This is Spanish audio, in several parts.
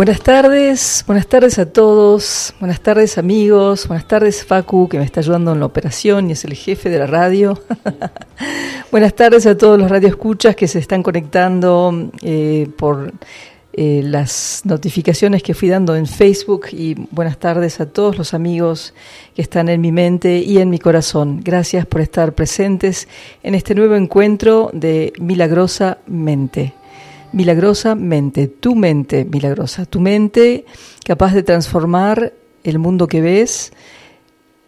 Buenas tardes, buenas tardes a todos, buenas tardes amigos, buenas tardes Facu que me está ayudando en la operación y es el jefe de la radio. buenas tardes a todos los radioescuchas que se están conectando eh, por eh, las notificaciones que fui dando en Facebook y buenas tardes a todos los amigos que están en mi mente y en mi corazón. Gracias por estar presentes en este nuevo encuentro de Milagrosa Mente milagrosamente, tu mente milagrosa, tu mente capaz de transformar el mundo que ves,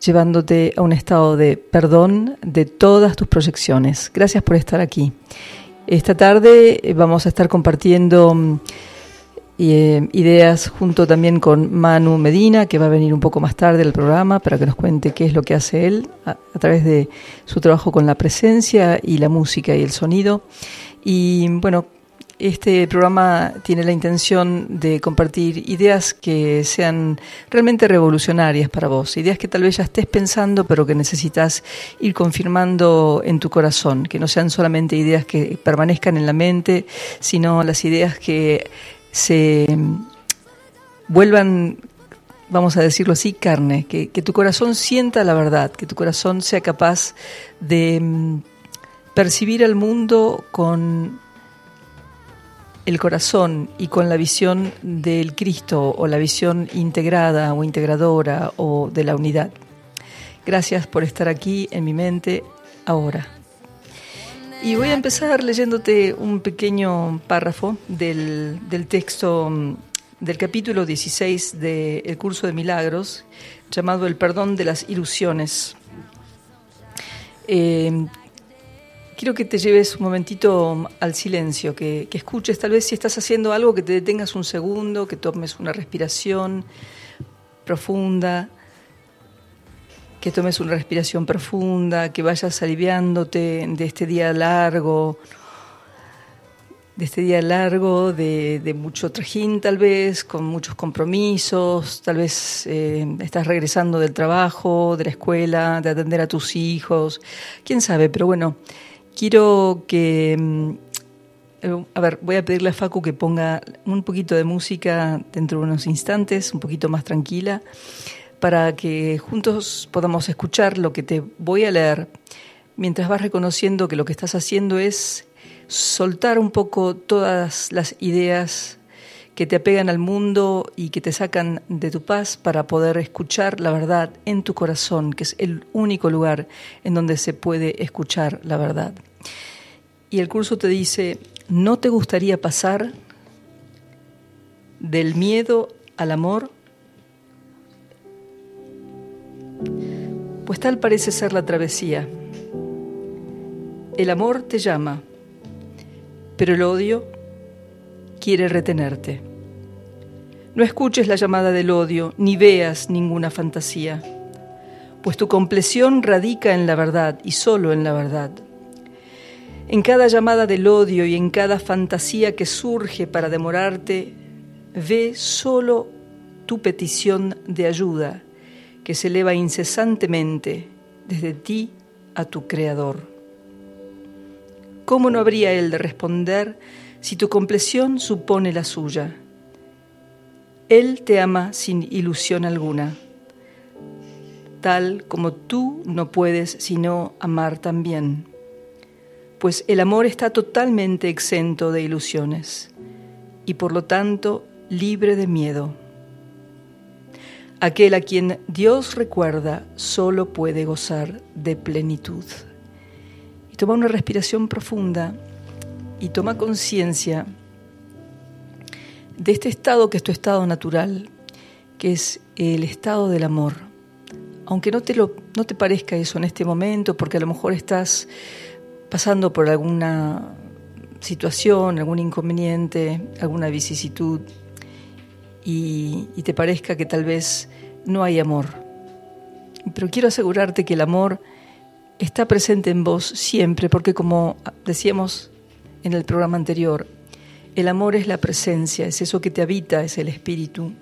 llevándote a un estado de perdón de todas tus proyecciones. Gracias por estar aquí. Esta tarde eh, vamos a estar compartiendo mm, eh, ideas junto también con Manu Medina, que va a venir un poco más tarde al programa para que nos cuente qué es lo que hace él a través de su trabajo con la presencia y la música y el sonido. Y bueno, este programa tiene la intención de compartir ideas que sean realmente revolucionarias para vos, ideas que tal vez ya estés pensando, pero que necesitas ir confirmando en tu corazón, que no sean solamente ideas que permanezcan en la mente, sino las ideas que se vuelvan vamos a decirlo así, carne, que, tu corazón sienta la verdad, que tu corazón sea capaz de mm, percibir al mundo con el corazón y con la visión del Cristo o la visión integrada o integradora o de la unidad. Gracias por estar aquí en mi mente ahora. Y voy a empezar leyéndote un pequeño párrafo del, texto mm, del capítulo 16 del curso de milagros, llamado El perdón de las ilusiones. Eh, quiero que te lleves un momentito al silencio, que, escuches, tal vez si estás haciendo algo, que te detengas un segundo, que tomes una respiración profunda, que tomes una respiración profunda, que vayas aliviándote de este día largo, de este día largo, de, mucho trajín tal vez, con muchos compromisos, tal vez eh, estás regresando del trabajo, de la escuela, de atender a tus hijos, quién sabe, pero bueno, Quiero que... Mm, eh, a ver, voy a pedirle a Facu que ponga un poquito de música dentro de unos instantes, un poquito más tranquila, para que juntos podamos escuchar lo que te voy a leer, mientras vas reconociendo que lo que estás haciendo es soltar un poco todas las ideas que te apegan al mundo y que te sacan de tu paz para poder escuchar la verdad en tu corazón, que es el único lugar en donde se puede escuchar la verdad. Y el curso te dice, ¿no te gustaría pasar del miedo al amor? Pues tal parece ser la travesía. El amor te llama, pero el odio quiere retenerte. No escuches la llamada del odio, ni veas ninguna fantasía, pues tu compleción radica en la verdad y solo en la verdad. En cada llamada del odio y en cada fantasía que surge para demorarte, ve solo tu petición de ayuda que se eleva incesantemente desde ti a tu Creador. ¿Cómo no habría Él de responder si tu compleción supone la suya. Él te ama sin ilusión alguna, tal como tú no puedes sino amar también, pues el amor está totalmente exento de ilusiones y por lo tanto libre de miedo. Aquel a quien Dios recuerda solo puede gozar de plenitud. Y toma una respiración profunda y toma conciencia de este estado que es tu estado natural, que es el estado del amor. Aunque no te, lo, no te parezca eso en este momento, porque a lo mejor estás pasando por alguna situación, algún inconveniente, alguna vicisitud, y, y te parezca que tal vez no hay amor. Pero quiero asegurarte que el amor está presente en vos siempre, porque como decíamos en el programa anterior, el amor es la presencia, es eso que te habita, es el espíritu,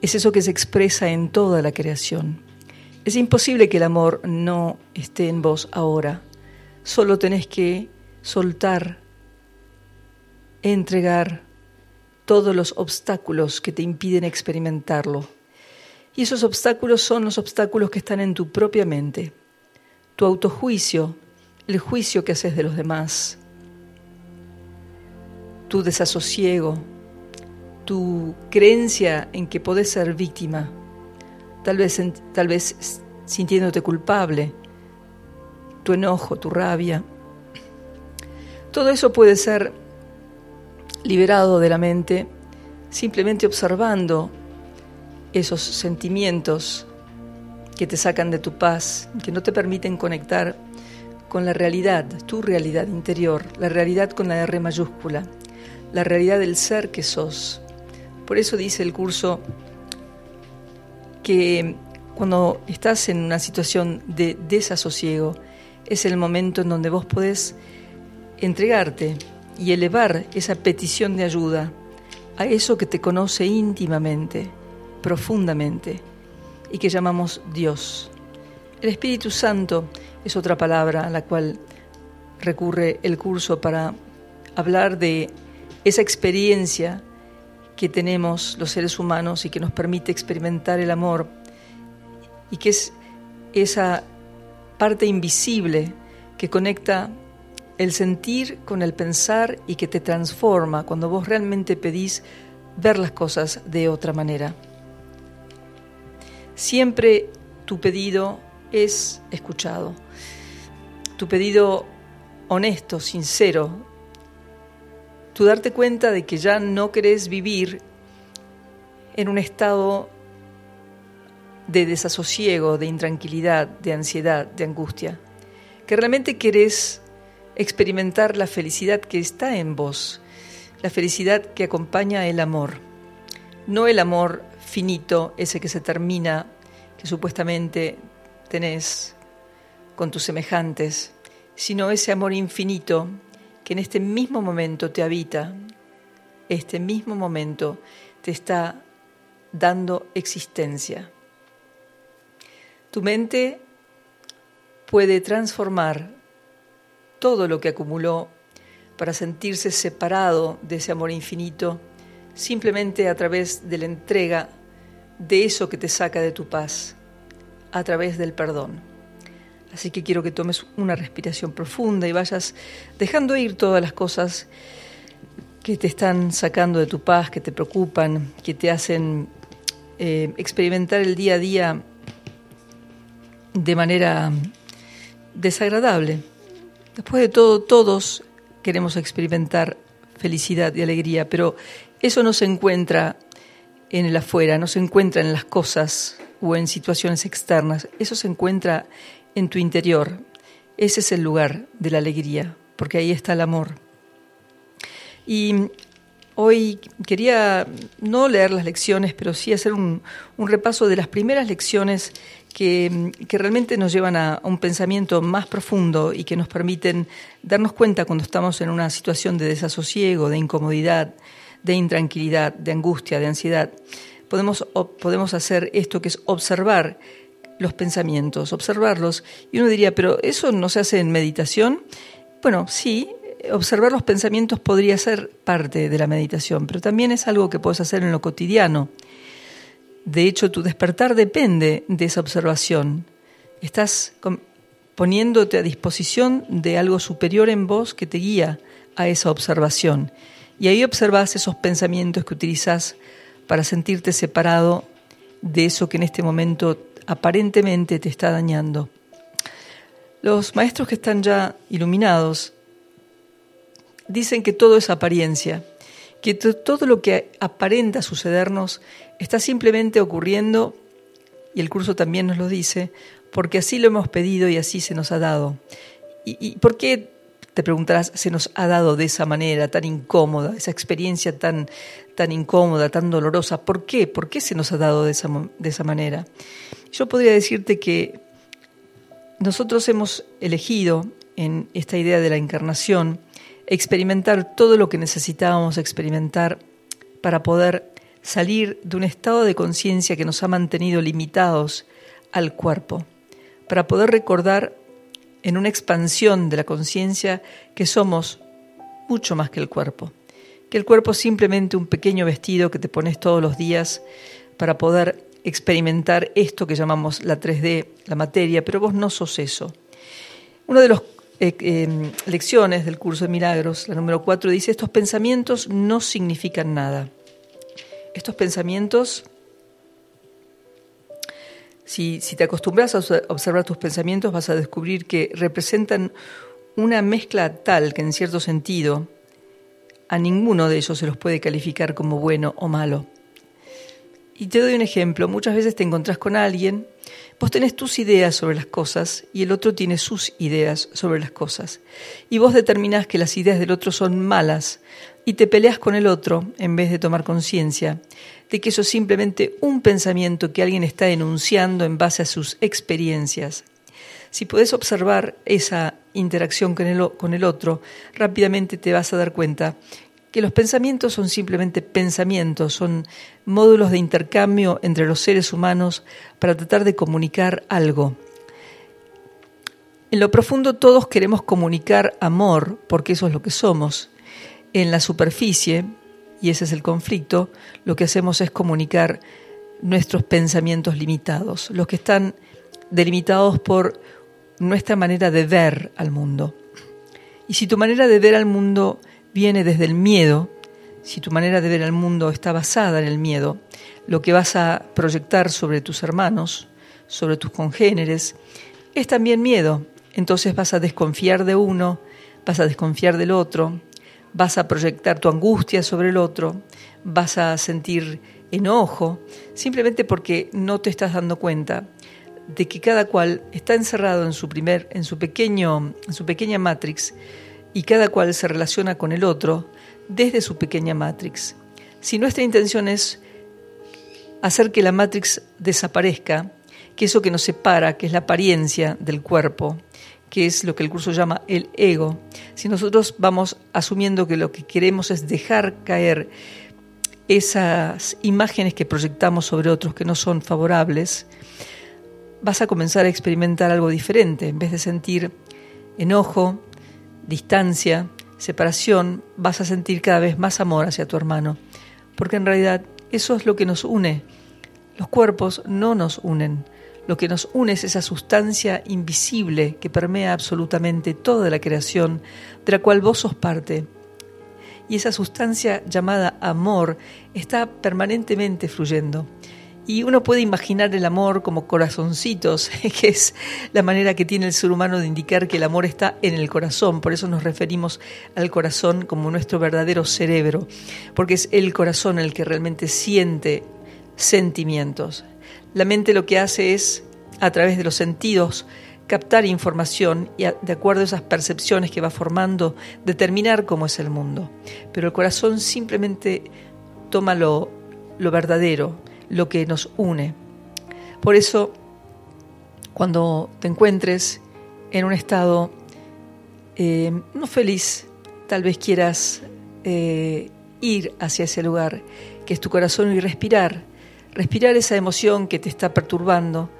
es eso que se expresa en toda la creación. Es imposible que el amor no esté en vos ahora, solo tenés que soltar, entregar todos los obstáculos que te impiden experimentarlo. Y esos obstáculos son los obstáculos que están en tu propia mente, tu autojuicio, el juicio que haces de los demás, tu desasosiego, tu creencia en que podés ser víctima, tal vez, tal vez sintiéndote culpable, tu enojo, tu rabia. Todo eso puede ser liberado de la mente simplemente observando esos sentimientos que te sacan de tu paz, que no te permiten conectar con la realidad, tu realidad interior, la realidad con la R mayúscula, la realidad del ser que sos. Por eso dice el curso que cuando estás en una situación de desasosiego, es el momento en donde vos podés entregarte y elevar esa petición de ayuda a eso que te conoce íntimamente, profundamente, y que llamamos Dios. El Espíritu Santo es otra palabra a la cual recurre el curso para hablar de esa experiencia que tenemos los seres humanos y que nos permite experimentar el amor y que es esa parte invisible que conecta el sentir con el pensar y que te transforma cuando vos realmente pedís ver las cosas de otra manera. Siempre tu pedido es escuchado. Tu pedido honesto, sincero. Tu darte cuenta de que ya no querés vivir en un estado de desasosiego, de intranquilidad, de ansiedad, de angustia. Que realmente querés experimentar la felicidad que está en vos, la felicidad que acompaña el amor. No el amor finito, ese que se termina, que supuestamente tenés con tus semejantes, sino ese amor infinito que en este mismo momento te habita, este mismo momento te está dando existencia. Tu mente puede transformar todo lo que acumuló para sentirse separado de ese amor infinito, simplemente a través de la entrega de eso que te saca de tu paz, a través del perdón. Así que quiero que tomes una respiración profunda y vayas dejando ir todas las cosas que te están sacando de tu paz, que te preocupan, que te hacen eh, experimentar el día a día de manera desagradable. Después de todo, todos queremos experimentar felicidad y alegría, pero eso no se encuentra en el afuera, no se encuentra en las cosas o en situaciones externas, eso se encuentra en tu interior. Ese es el lugar de la alegría, porque ahí está el amor. Y hoy quería no leer las lecciones, pero sí hacer un, repaso de las primeras lecciones que, realmente nos llevan a, un pensamiento más profundo y que nos permiten darnos cuenta cuando estamos en una situación de desasosiego, de incomodidad, de intranquilidad, de angustia, de ansiedad. Podemos, podemos hacer esto que es observar los pensamientos, observarlos. Y uno diría, pero ¿eso no se hace en meditación? Bueno, sí, observar los pensamientos podría ser parte de la meditación, pero también es algo que puedes hacer en lo cotidiano. De hecho, tu despertar depende de esa observación. Estás poniéndote a disposición de algo superior en vos que te guía a esa observación. Y ahí observas esos pensamientos que utilizas para sentirte separado de eso que en este momento aparentemente te está dañando. Los maestros que están ya iluminados dicen que todo es apariencia, que todo lo que aparenta sucedernos Está simplemente ocurriendo, y el curso también nos lo dice, porque así lo hemos pedido y así se nos ha dado. ¿Y, por qué, te preguntarás, se nos ha dado de esa manera tan incómoda, esa experiencia tan, tan incómoda, tan dolorosa? ¿Por qué? ¿Por qué se nos ha dado de esa, de esa manera? Yo podría decirte que nosotros hemos elegido en esta idea de la encarnación experimentar todo lo que necesitábamos experimentar para poder salir de un estado de conciencia que nos ha mantenido limitados al cuerpo, para poder recordar en una expansión de la conciencia que somos mucho más que el cuerpo, que el cuerpo es simplemente un pequeño vestido que te pones todos los días para poder experimentar esto que llamamos la 3D, la materia, pero vos no sos eso. Una de las eh, em, lecciones del curso de milagros, la número 4, dice, estos pensamientos no significan nada. Estos pensamientos, si, si te acostumbras a observar tus pensamientos, vas a descubrir que representan una mezcla tal que en cierto sentido a ninguno de ellos se los puede calificar como bueno o malo. Y te doy un ejemplo, muchas veces te encontrás con alguien, vos tenés tus ideas sobre las cosas y el otro tiene sus ideas sobre las cosas. Y vos determinás que las ideas del otro son malas y te peleas con el otro en vez de tomar conciencia de que eso es simplemente un pensamiento que alguien está enunciando en base a sus experiencias. Si puedes observar esa interacción con el, con el otro, rápidamente te vas a dar cuenta que los pensamientos son simplemente pensamientos, son módulos de intercambio entre los seres humanos para tratar de comunicar algo. En lo profundo todos queremos comunicar amor, porque eso es lo que somos. En la superficie, y ese es el conflicto, lo que hacemos es comunicar nuestros pensamientos limitados, los que están delimitados por nuestra manera de ver al mundo. Y si tu manera de ver al mundo viene desde el miedo, si tu manera de ver al mundo está basada en el miedo, lo que vas a proyectar sobre tus hermanos, sobre tus congéneres, es también miedo. Entonces vas a desconfiar de uno, vas a desconfiar del otro, vas a proyectar tu angustia sobre el otro, vas a sentir enojo, simplemente porque no te estás dando cuenta de que cada cual está encerrado en su primer, en su pequeño, en su pequeña matrix, y cada cual se relaciona con el otro desde su pequeña matrix. Si nuestra intención es hacer que la matrix desaparezca, que eso que nos separa, que es la apariencia del cuerpo, que es lo que el curso llama el ego, si nosotros vamos asumiendo que lo que queremos es dejar caer esas imágenes que proyectamos sobre otros que no son favorables, vas a comenzar a experimentar algo diferente. En vez de sentir enojo, distancia, separación, vas a sentir cada vez más amor hacia tu hermano, porque en realidad eso es lo que nos une. Los cuerpos no nos unen, lo que nos une es esa sustancia invisible que permea absolutamente toda la creación, de la cual vos sos parte. Y esa sustancia llamada amor está permanentemente fluyendo. Y uno puede imaginar el amor como corazoncitos, que es la manera que tiene el ser humano de indicar que el amor está en el corazón. Por eso nos referimos al corazón como nuestro verdadero cerebro, porque es el corazón el que realmente siente sentimientos. La mente lo que hace es, a través de los sentidos, captar información y de acuerdo a esas percepciones que va formando, determinar cómo es el mundo. Pero el corazón simplemente toma lo, lo verdadero, lo que nos une. Por eso, cuando te encuentres en un estado eh, no feliz, tal vez quieras eh, ir hacia ese lugar, que es tu corazón, y respirar, respirar esa emoción que te está perturbando,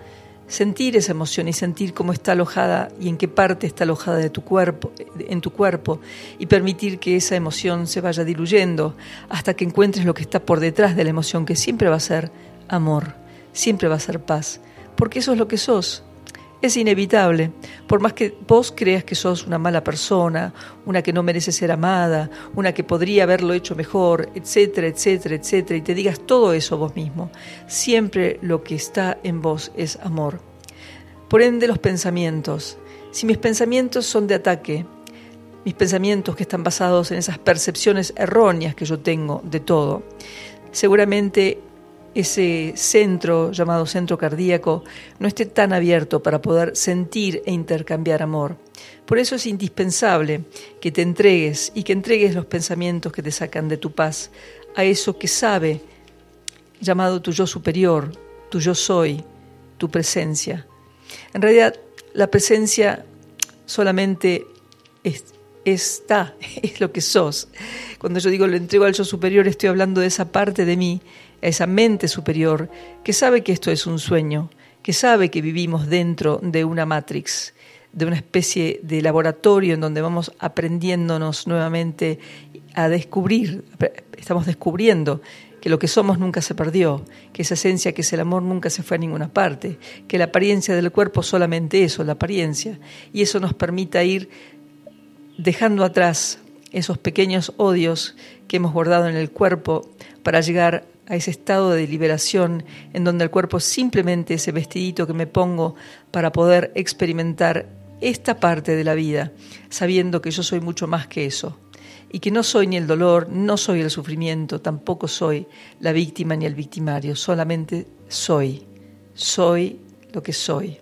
sentir esa emoción y sentir cómo está alojada y en qué parte está alojada de tu cuerpo, en tu cuerpo y permitir que esa emoción se vaya diluyendo hasta que encuentres lo que está por detrás de la emoción que siempre va a ser amor, siempre va a ser paz, porque eso es lo que sos. Es inevitable, por más que vos creas que sos una mala persona, una que no merece ser amada, una que podría haberlo hecho mejor, etcétera, etcétera, etcétera, y te digas todo eso vos mismo, siempre lo que está en vos es amor. Por ende, los pensamientos. Si mis pensamientos son de ataque, mis pensamientos que están basados en esas percepciones erróneas que yo tengo de todo, seguramente ese centro llamado centro cardíaco no esté tan abierto para poder sentir e intercambiar amor. Por eso es indispensable que te entregues y que entregues los pensamientos que te sacan de tu paz a eso que sabe, llamado tu yo superior, tu yo soy, tu presencia. En realidad, la presencia solamente está, es lo que sos. Cuando yo digo lo entrego al yo superior, estoy hablando de esa parte de mí a esa mente superior que sabe que esto es un sueño, que sabe que vivimos dentro de una matrix, de una especie de laboratorio en donde vamos aprendiéndonos nuevamente a descubrir, estamos descubriendo que lo que somos nunca se perdió, que esa esencia que es el amor nunca se fue a ninguna parte, que la apariencia del cuerpo solamente eso, la apariencia, y eso nos permita ir dejando atrás esos pequeños odios que hemos guardado en el cuerpo para llegar a ese estado de liberación en donde el cuerpo simplemente ese vestidito que me pongo para poder experimentar esta parte de la vida, sabiendo que yo soy mucho más que eso y que no soy ni el dolor, no soy el sufrimiento, tampoco soy la víctima ni el victimario, solamente soy, soy lo que soy.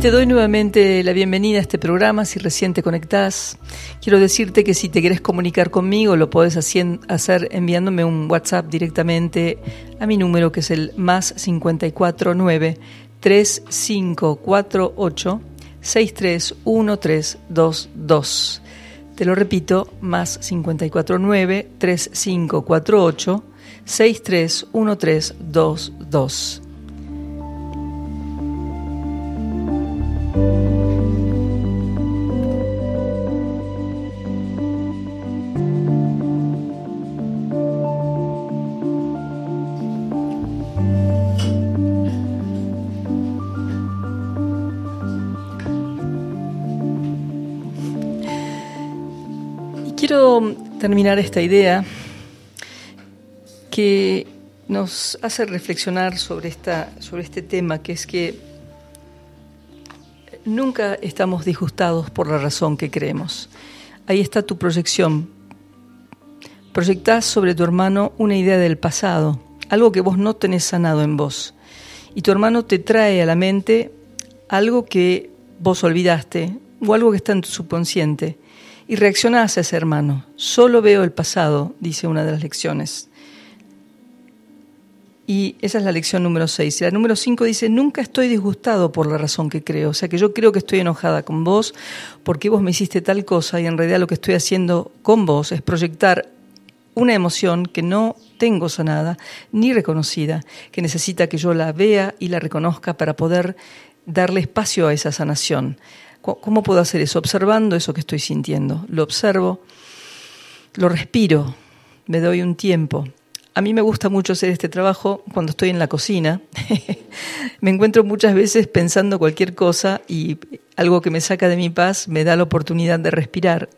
Te doy nuevamente la bienvenida a este programa, si recién te conectás. Quiero decirte que si te quieres comunicar conmigo, lo puedes hacer enviándome un WhatsApp directamente a mi número, que es el más 549 3548 631322. Te lo repito, más 549 3548 631322. Quiero terminar esta idea que nos hace reflexionar sobre, esta, sobre este tema, que es que nunca estamos disgustados por la razón que creemos. Ahí está tu proyección. Proyectás sobre tu hermano una idea del pasado, algo que vos no tenés sanado en vos. Y tu hermano te trae a la mente algo que vos olvidaste o algo que está en tu subconsciente. Y reaccionás a ese hermano. Solo veo el pasado, dice una de las lecciones. Y esa es la lección número 6. Y la número 5 dice, nunca estoy disgustado por la razón que creo. O sea que yo creo que estoy enojada con vos porque vos me hiciste tal cosa y en realidad lo que estoy haciendo con vos es proyectar una emoción que no tengo sanada ni reconocida, que necesita que yo la vea y la reconozca para poder darle espacio a esa sanación. ¿Cómo puedo hacer eso? Observando eso que estoy sintiendo. Lo observo, lo respiro, me doy un tiempo a mí me gusta mucho hacer este trabajo cuando estoy en la cocina. me encuentro muchas veces pensando cualquier cosa y algo que me saca de mi paz me da la oportunidad de respirar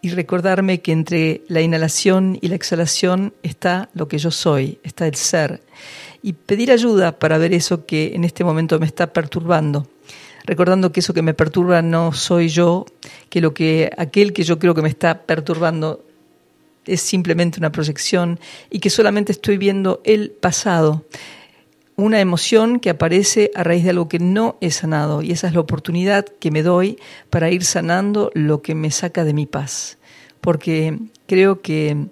y recordarme que entre la inhalación y la exhalación está lo que yo soy, está el ser. Y pedir ayuda para ver eso que en este momento me está perturbando recordando que eso que me perturba no soy yo, que lo que aquel que yo creo que me está perturbando es simplemente una proyección y que solamente estoy viendo el pasado, una emoción que aparece a raíz de algo que no he sanado y esa es la oportunidad que me doy para ir sanando lo que me saca de mi paz, porque creo que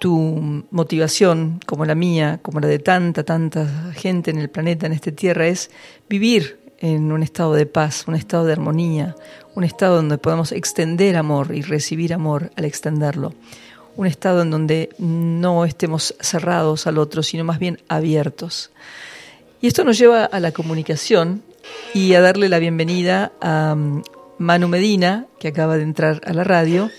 tu motivación, como la mía, como la de tanta, tanta gente en el planeta, en esta tierra, es vivir en un estado de paz, un estado de armonía, un estado donde podamos extender amor y recibir amor al extenderlo un estado en donde no estemos cerrados al otro, sino más bien abiertos. Y esto nos lleva a la comunicación y a darle la bienvenida a um, Manu Medina, que acaba de entrar a la radio,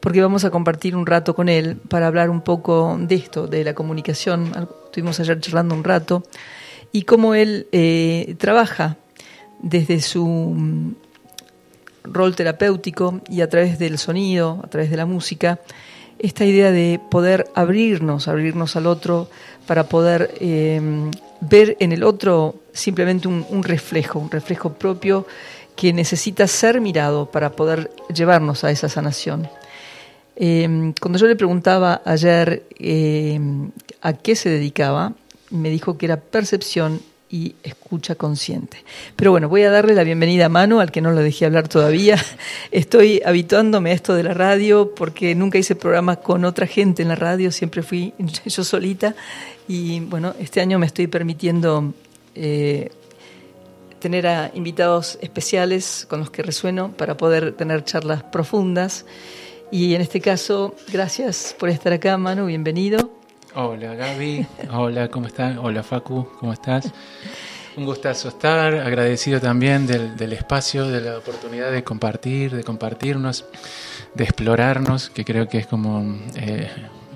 porque vamos a compartir un rato con él para hablar un poco de esto, de la comunicación. Estuvimos ayer charlando un rato y cómo él eh, trabaja desde su um, rol terapéutico y a través del sonido, a través de la música, esta idea de poder abrirnos, abrirnos al otro, para poder eh, ver en el otro simplemente un, reflejo, un reflejo propio que necesita ser mirado para poder llevarnos a esa sanación. Eh, cuando yo le preguntaba ayer eh, a qué se dedicaba, me dijo que era percepción y escucha consciente. Pero bueno, voy a darle la bienvenida a Manu, al que no lo dejé hablar todavía. Estoy habituándome a esto de la radio porque nunca hice programas con otra gente en la radio, siempre fui yo solita. Y bueno, este año me estoy permitiendo eh, tener a invitados especiales con los que resueno para poder tener charlas profundas. Y en este caso, gracias por estar acá, Manu, bienvenido. Hola Gaby, hola, ¿cómo estás? Hola Facu, ¿cómo estás? Un gustazo estar, agradecido también del, espacio, de la oportunidad de compartir, de compartirnos, de explorarnos, que creo que es como eh,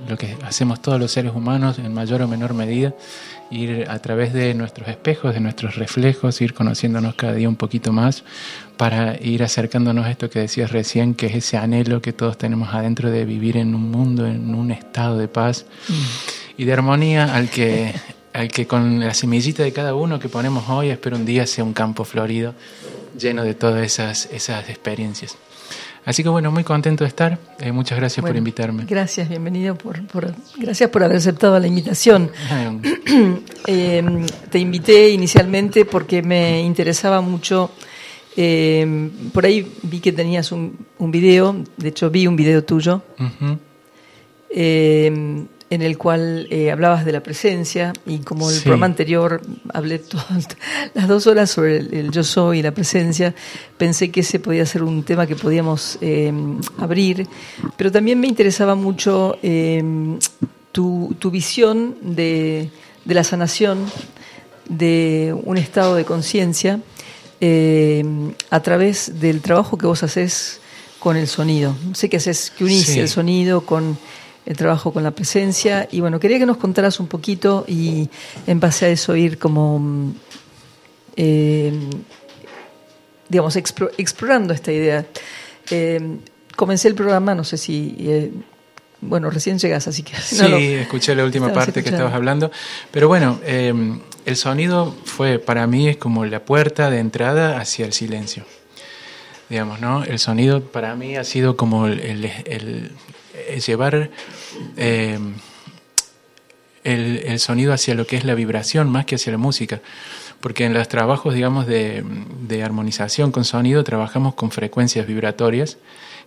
lo que hacemos todos los seres humanos en mayor o menor medida, ir a través de nuestros espejos, de nuestros reflejos, ir conociéndonos cada día un poquito más para ir acercándonos a esto que decías recién, que es ese anhelo que todos tenemos adentro de vivir en un mundo, en un estado de paz mm. y de armonía al que, al que con la semillita de cada uno que ponemos hoy, espero un día sea un campo florido lleno de todas esas, esas experiencias. Así que bueno, muy contento de estar. Eh, muchas gracias por invitarme. Gracias, bienvenido. Por, por, gracias por haber aceptado la invitación. eh, te invité inicialmente porque me interesaba mucho. Eh, por ahí vi que tenías un, un, video, de hecho vi un video tuyo en el cual eh, hablabas de la presencia y como el programa anterior hablé todas las dos horas sobre el, yo soy y la presencia, pensé que ese podía ser un tema que podíamos eh, abrir, pero también me interesaba mucho eh, tu, tu, visión de, de, la sanación de un estado de conciencia a través del trabajo que vos haces con el sonido. Sé que haces que unís el sonido con el trabajo con la presencia. Y bueno, quería que nos contaras un poquito y en base a eso ir como, eh, digamos, explorando esta idea. Eh, comencé el programa, no sé si... Eh, bueno, recién llegas, así que... Sí, escuché la última parte que estabas hablando. Pero bueno, el sonido fue para mí es como la puerta de entrada hacia el silencio digamos, ¿no? El sonido para mí ha sido como el, llevar eh, el, sonido hacia lo que es la vibración más que hacia la música. Porque en los trabajos, digamos, de, armonización con sonido trabajamos con frecuencias vibratorias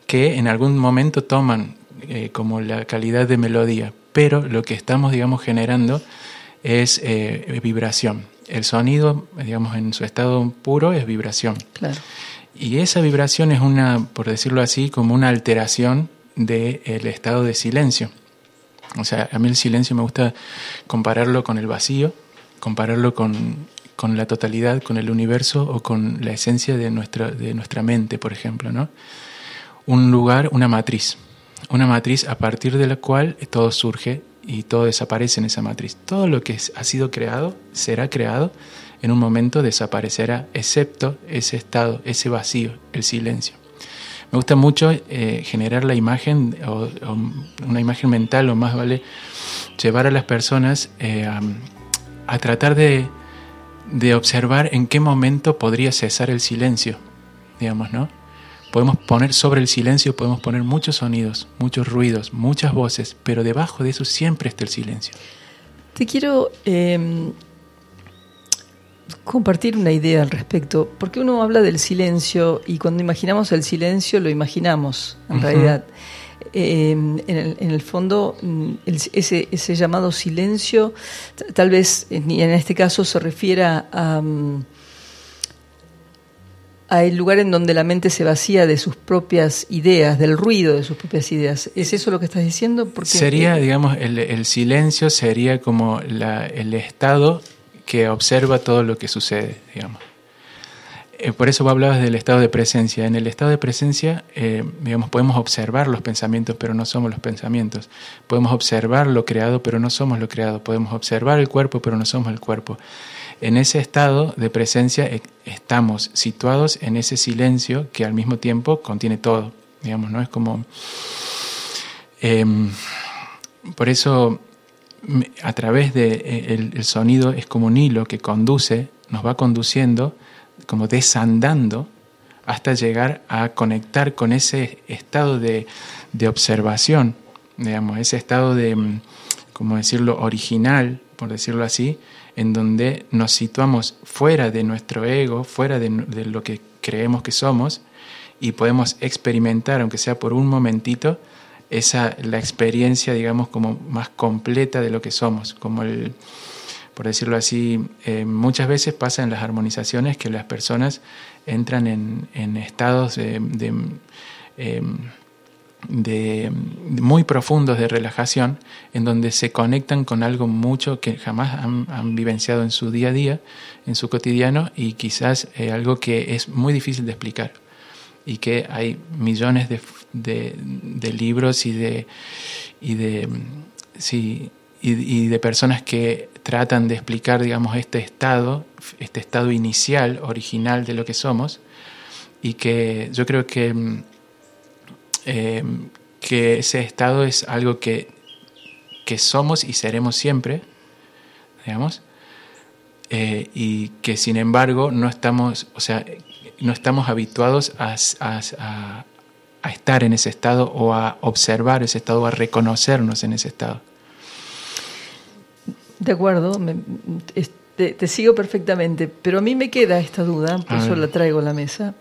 que en algún momento toman eh, como la calidad de melodía, pero lo que estamos, digamos, generando es eh, vibración. El sonido, digamos, en su estado puro es vibración. Claro. Y esa vibración es una, por decirlo así, como una alteración del estado de silencio. O sea, a mí el silencio me gusta compararlo con el vacío, compararlo con, con la totalidad, con el universo o con la esencia de nuestra, de nuestra mente, por ejemplo. ¿no? Un lugar, una matriz. Una matriz a partir de la cual todo surge y todo desaparece en esa matriz. Todo lo que ha sido creado será creado, en un momento desaparecerá, excepto ese estado, ese vacío, el silencio. Me gusta mucho eh, generar la imagen, o, una imagen mental, o más vale llevar a las personas eh, a, tratar de, de, observar en qué momento podría cesar el silencio, digamos, ¿no? Podemos poner sobre el silencio, podemos poner muchos sonidos, muchos ruidos, muchas voces, pero debajo de eso siempre está el silencio. Te quiero em, compartir una idea al respecto, porque uno habla del silencio y cuando imaginamos el silencio lo imaginamos, en realidad. Eh, en, el, fondo, mm, ese, ese, llamado silencio, tal vez en, este caso se refiera a, mm, a, el lugar en donde la mente se vacía de sus propias ideas, del ruido de sus propias ideas. ¿Es eso lo que estás diciendo? Porque, sería, digamos, el, el, silencio sería como la, el estado que observa todo lo que sucede, digamos. Eh, por eso hablabas del estado de presencia. En el estado de presencia, eh, digamos, podemos observar los pensamientos, pero no somos los pensamientos. Podemos observar lo creado, pero no somos lo creado. Podemos observar el cuerpo, pero no somos el cuerpo. En ese estado de presencia eh, estamos situados en ese silencio que al mismo tiempo contiene todo. Digamos, ¿no? Es como Em, por eso, a través del de el sonido es como un hilo que conduce, nos va conduciendo, como desandando, hasta llegar a conectar con ese estado de, de observación, digamos, ese estado de, mm, como decirlo, original, por decirlo así, en donde nos situamos fuera de nuestro ego, fuera de, de lo que creemos que somos, y podemos experimentar, aunque sea por un momentito, esa, la experiencia, digamos, como más completa de lo que somos, como el, por decirlo así, eh, muchas veces pasa en las armonizaciones que las personas entran en, en estados de, de, em, muy profundos de relajación, en donde se conectan con algo mucho que jamás han, han vivenciado en su día a día, en su cotidiano, y quizás eh, algo que es muy difícil de explicar y que hay millones de, de, libros y de, y de, sí, y, de personas que tratan de explicar, digamos, este estado, este estado inicial, original de lo que somos, y que yo creo que, eh, que ese estado es algo que, que somos y seremos siempre, digamos, eh, y que sin embargo no estamos, o sea, no estamos habituados a, estar en ese estado o a observar ese estado o a reconocernos en ese estado. De acuerdo, me, te, te, sigo perfectamente, pero a mí me queda esta duda, por eso la traigo a la mesa,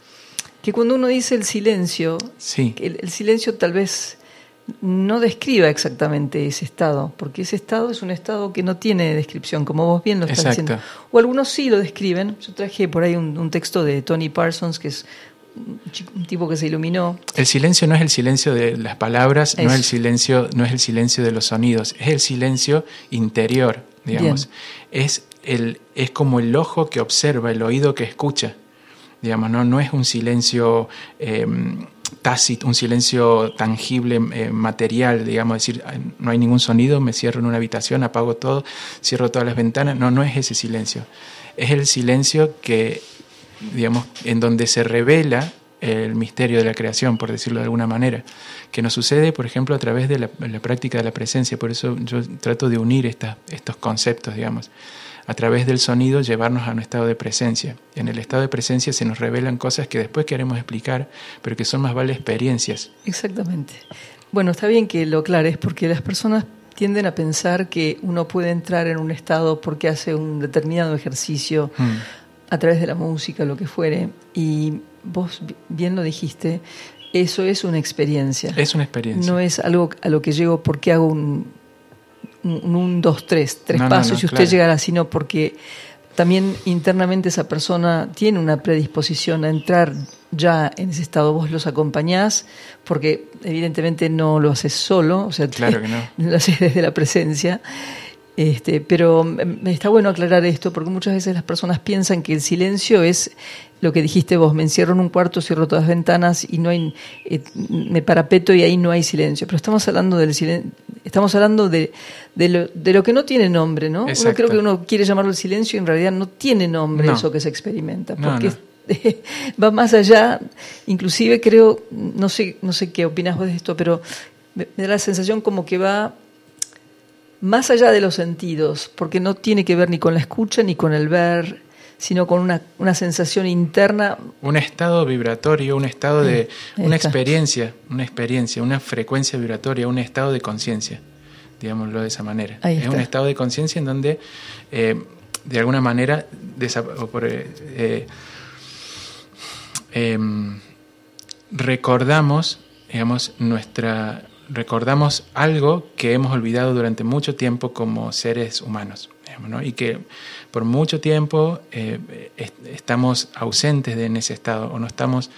que cuando uno dice el silencio, sí. el, el silencio tal vez no describa exactamente ese estado, porque ese estado es un estado que no tiene descripción, como vos bien lo estás Exacto. diciendo. O algunos sí lo describen. Yo traje por ahí un, un texto de Tony Parsons, que es un, tipo que se iluminó. El silencio no es el silencio de las palabras, es. no es el silencio, no es el silencio de los sonidos, es el silencio interior, digamos. Bien. Es el, es como el ojo que observa, el oído que escucha. Digamos, no, no es un silencio eh, tácito, un silencio tangible, eh, material, digamos, decir, no hay ningún sonido, me cierro en una habitación, apago todo, cierro todas las ventanas. No, no es ese silencio. Es el silencio que, digamos, en donde se revela el misterio de la creación, por decirlo de alguna manera, que nos sucede, por ejemplo, a través de la, la práctica de la presencia. Por eso yo trato de unir esta, estos conceptos, digamos a través del sonido llevarnos a un estado de presencia. En el estado de presencia se nos revelan cosas que después queremos explicar, pero que son más vale experiencias. Exactamente. Bueno, está bien que lo aclares porque las personas tienden a pensar que uno puede entrar en un estado porque hace un determinado ejercicio mm. A través de la música, lo que fuere, y vos bien lo dijiste, eso es una experiencia. Es una experiencia. No es algo a lo que llego porque hago un un, un dos, tres, tres no, pasos no, no, y usted claro. llegará, sino porque también internamente esa persona tiene una predisposición a entrar ya en ese estado. Vos los acompañás porque evidentemente no lo haces solo, o sea, claro que no. lo haces desde la presencia. Este, pero me está bueno aclarar esto porque muchas veces las personas piensan que el silencio es lo que dijiste vos, me encierro en un cuarto, cierro todas las ventanas y no hay, eh, me parapeto y ahí no hay silencio. Pero estamos hablando del silencio, estamos hablando de, de, lo, de lo que no tiene nombre, ¿no? Exacto. Uno creo que uno quiere llamarlo el silencio y en realidad no tiene nombre no. eso que se experimenta, porque no, va más allá, inclusive creo, no sé, no sé qué opinas vos de esto, pero me, me da la sensación como que va más allá de los sentidos, porque no tiene que ver ni con la escucha ni con el ver, sino con una, una sensación interna. Un estado vibratorio, un estado de. una experiencia, una experiencia, una frecuencia vibratoria, un estado de conciencia, digámoslo de esa manera. Es un estado de conciencia en donde, eh, de alguna manera, por, eh, eh, recordamos, digamos, nuestra recordamos algo que hemos olvidado durante mucho tiempo como seres humanos ¿no? y que por mucho tiempo eh, est estamos ausentes de en ese estado o no estamos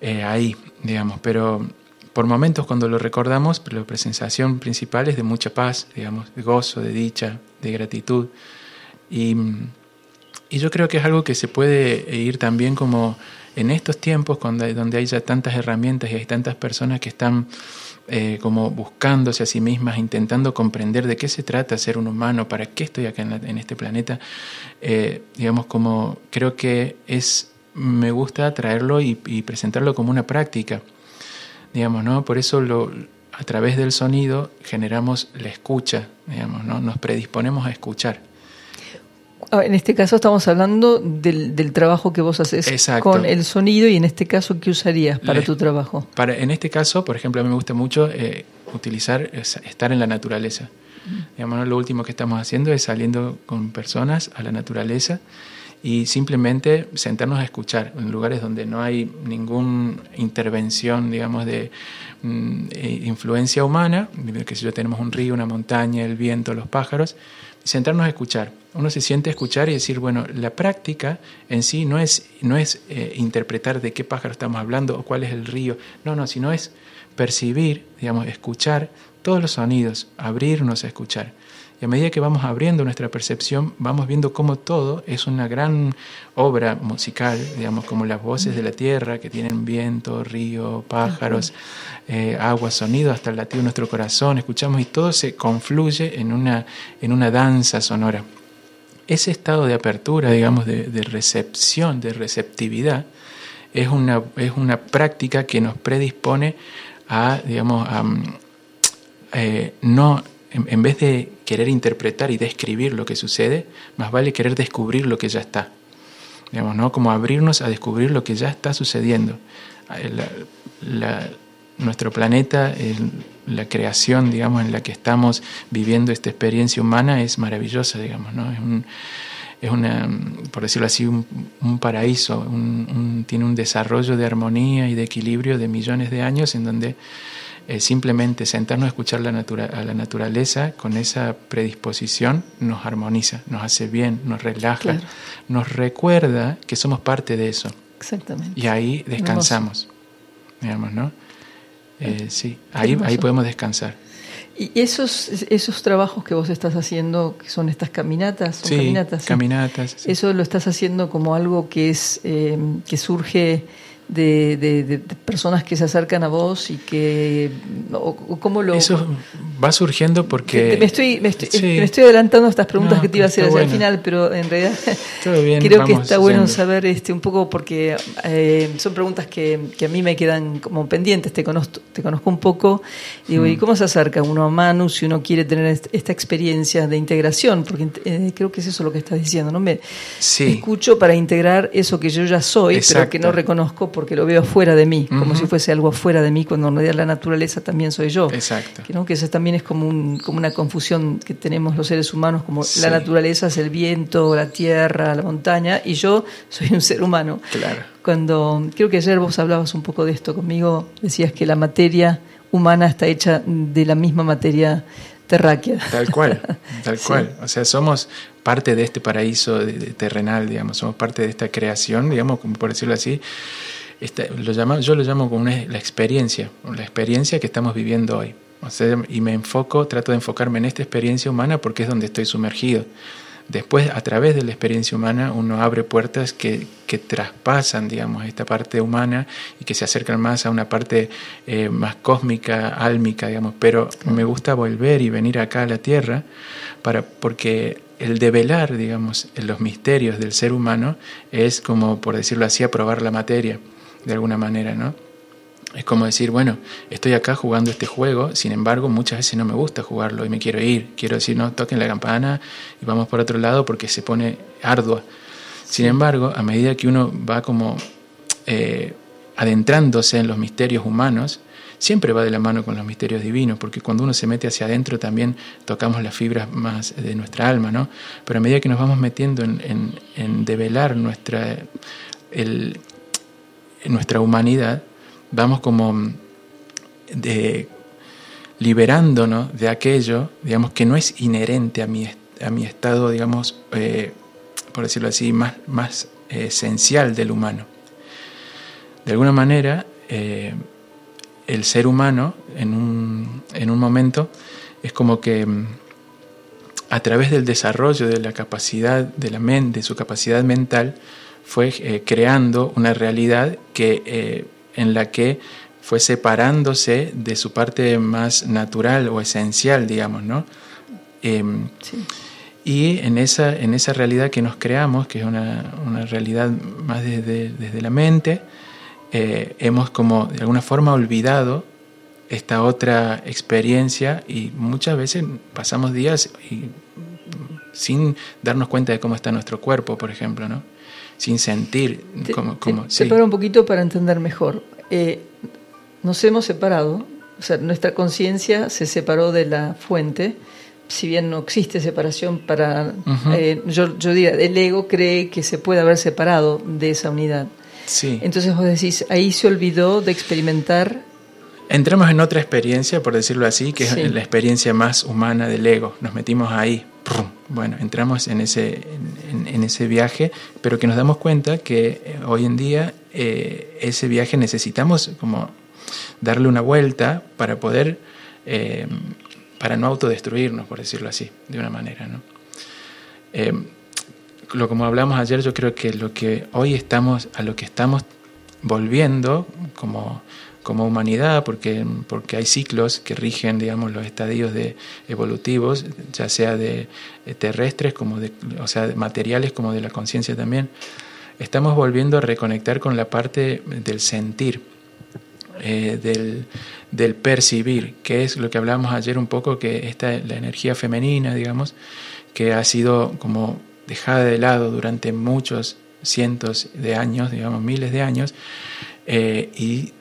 eh, ahí, digamos, pero por momentos cuando lo recordamos, la sensación principal es de mucha paz, digamos, de gozo, de dicha, de gratitud y, yo creo que es algo que se puede ir también como en estos tiempos donde hay ya tantas herramientas y hay tantas personas que están eh, como buscándose a sí mismas, intentando comprender de qué se trata ser un humano, para qué estoy acá en, la, en este planeta, eh, digamos como creo que es, me gusta traerlo y, y, presentarlo como una práctica, digamos, ¿no? Por eso lo, a través del sonido generamos la escucha, digamos, ¿no? Nos predisponemos a escuchar. Ah, en este caso estamos hablando del, del trabajo que vos haces con el sonido y en este caso, ¿qué usarías para tu trabajo? Para, en este caso, por ejemplo, a mí me gusta mucho eh, utilizar, estar en la naturaleza. Digamos, lo último que estamos haciendo es saliendo con personas a la naturaleza y simplemente sentarnos a escuchar en lugares donde no hay ninguna intervención, digamos, de mm, eh, influencia humana, que si yo tenemos un río, una montaña, el viento, los pájaros, sentarnos a escuchar. Uno se siente a escuchar y decir, bueno, la práctica en sí no es, no es eh, interpretar de qué pájaro estamos hablando o cuál es el río, no, no, sino es percibir, digamos, escuchar todos los sonidos, abrirnos a escuchar. Y a medida que vamos abriendo nuestra percepción, vamos viendo cómo todo es una gran obra musical, digamos, como las voces de la tierra que tienen viento, río, pájaros, eh, agua, sonido, hasta el latido de nuestro corazón, escuchamos y todo se confluye en una, en una danza sonora. Ese estado de apertura, digamos, de, recepción, de receptividad, es una, es una práctica que nos predispone a, digamos, a, eh, no en, vez de querer interpretar y describir lo que sucede, más vale querer descubrir lo que ya está. Digamos, ¿no? Como abrirnos a descubrir lo que ya está sucediendo. nuestro planeta, la creación, digamos, en la que estamos viviendo esta experiencia humana es maravillosa, digamos, ¿no? Es un, es una, por decirlo así, un, paraíso, tiene un desarrollo de armonía y de equilibrio de millones de años en donde eh, simplemente sentarnos a escuchar la a la naturaleza con esa predisposición nos armoniza, nos hace bien, nos relaja, nos recuerda que somos parte de eso. Exactamente. Y ahí descansamos, digamos, ¿no? Eh, sí, ahí, ahí podemos descansar. ¿Y esos, esos trabajos que vos estás haciendo, que son estas caminatas? sí, caminatas, caminatas. ¿Eso lo estás haciendo como algo que, es, eh, que surge de, de, personas que se acercan a vos y que... ¿Cómo lo...? Eso va surgiendo porque... Me estoy, me estoy, adelantando a estas preguntas que te iba a hacer hacia el final, pero en realidad creo que está bueno saber este un poco porque eh, son preguntas que, que, a mí me quedan como pendientes, te conozco, te conozco un poco. Digo, ¿y mm. cómo se acerca uno a Manu si uno quiere tener esta experiencia de integración? Porque eh, creo que es eso lo que estás diciendo, ¿no? Me, escucho para integrar eso que yo ya soy, pero que no reconozco porque lo veo fuera de mí, como si fuese algo fuera de mí, cuando en realidad la naturaleza también soy yo. Exacto. Que, ¿no? que eso también es como, un, como una confusión que tenemos los seres humanos, como la naturaleza es el viento, la tierra, la montaña, y yo soy un ser humano. Claro. Cuando, creo que ayer vos hablabas un poco de esto conmigo, decías que la materia humana está hecha de la misma materia terráquea. Tal cual, tal cual. O sea, somos parte de este paraíso terrenal, digamos, somos parte de esta creación, digamos, como por decirlo así, lo llama, yo lo llamo como la experiencia, la experiencia que estamos viviendo hoy. O sea, y me enfoco, trato de enfocarme en esta experiencia humana porque es donde estoy sumergido. Después, a través de la experiencia humana, uno abre puertas que, que traspasan, digamos, esta parte humana y que se acercan más a una parte eh, más cósmica, álmica, digamos. Pero me gusta volver y venir acá a la Tierra para, porque el develar, digamos, los misterios del ser humano es como, por decirlo así, aprobar la materia de alguna manera, ¿no? Es como decir, bueno, estoy acá jugando este juego, sin embargo, muchas veces no me gusta jugarlo y me quiero ir. Quiero decir, no, toquen la campana y vamos por otro lado porque se pone ardua. Sin embargo, a medida que uno va como eh, adentrándose en los misterios humanos, siempre va de la mano con los misterios divinos, porque cuando uno se mete hacia adentro también tocamos las fibras más de nuestra alma, ¿no? Pero a medida que nos vamos metiendo en, en, en develar nuestra, el, nuestra humanidad, vamos como de, liberándonos de aquello, digamos, que no es inherente a mi, a mi estado, digamos, eh, por decirlo así, más, más esencial del humano. De alguna manera, eh, el ser humano en un, en un momento es como que mm, a través del desarrollo de la capacidad de la mente, de su capacidad mental, fue eh, creando una realidad que, eh, en la que fue separándose de su parte más natural o esencial, digamos, ¿no? Em, y en esa, en esa realidad que nos creamos, que es una, una realidad más desde, desde la mente, eh, hemos como de alguna forma olvidado esta otra experiencia y muchas veces pasamos días sin darnos cuenta de cómo está nuestro cuerpo, por ejemplo, ¿no? Sin sentir cómo... cómo un poquito para entender mejor. Eh, nos hemos separado, o sea, nuestra conciencia se separó de la fuente, si bien no existe separación para... Eh, yo, yo diría, el ego cree que se puede haber separado de esa unidad. Sí. Entonces vos decís, ahí se olvidó de experimentar Entramos en otra experiencia, por decirlo así, que es la experiencia más humana del ego. Nos metimos ahí. Bueno, entramos en ese, en, ese viaje, pero que nos damos cuenta que eh, hoy en día eh, ese viaje necesitamos como darle una vuelta para poder, eh, para no autodestruirnos, por decirlo así, de una manera. ¿no? lo como hablamos ayer, yo creo que lo que hoy estamos, a lo que estamos volviendo como como humanidad, porque, porque hay ciclos que rigen, digamos, los estadios de evolutivos, ya sea de eh, terrestres como de, o sea, de materiales como de la conciencia también. Estamos volviendo a reconectar con la parte del sentir, eh, del, del, percibir, que es lo que hablamos ayer un poco, que esta la energía femenina, digamos, que ha sido como dejada de lado durante muchos cientos de años, digamos miles de años, eh, y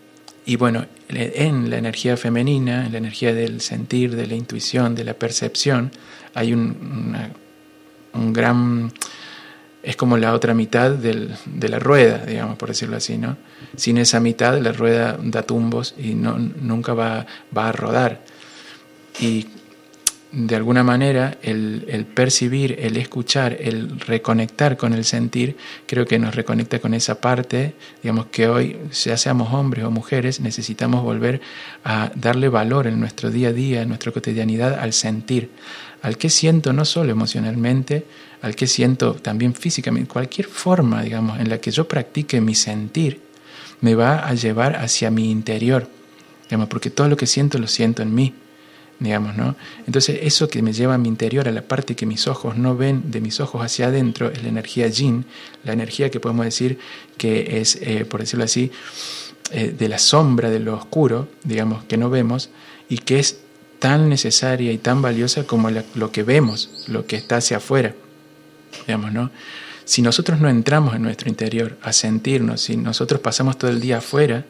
y bueno, en la energía femenina, en la energía del sentir, de la intuición, de la percepción, hay un, un gran... Es como la otra mitad del, de la rueda, digamos, por decirlo así, ¿no? Sin esa mitad, la rueda da tumbos y no, nunca va, va a rodar. Y de alguna manera el, percibir, el escuchar, el reconectar con el sentir, creo que nos reconecta con esa parte, digamos que hoy, ya seamos hombres o mujeres, necesitamos volver a darle valor en nuestro día a día, en nuestra cotidianidad, al sentir, al que siento no solo emocionalmente, al que siento también físicamente, cualquier forma, digamos, en la que yo practique mi sentir, me va a llevar hacia mi interior, digamos, porque todo lo que siento lo siento en mí digamos, ¿no? Entonces eso que me lleva a mi interior, a la parte que mis ojos no ven, de mis ojos hacia adentro, es la energía yin, la energía que podemos decir que es, eh, por decirlo así, eh, de la sombra, de lo oscuro, digamos, que no vemos, y que es tan necesaria y tan valiosa como lo que vemos, lo que está hacia afuera, digamos, ¿no? Si nosotros no entramos en nuestro interior a sentirnos, si nosotros pasamos todo el día afuera,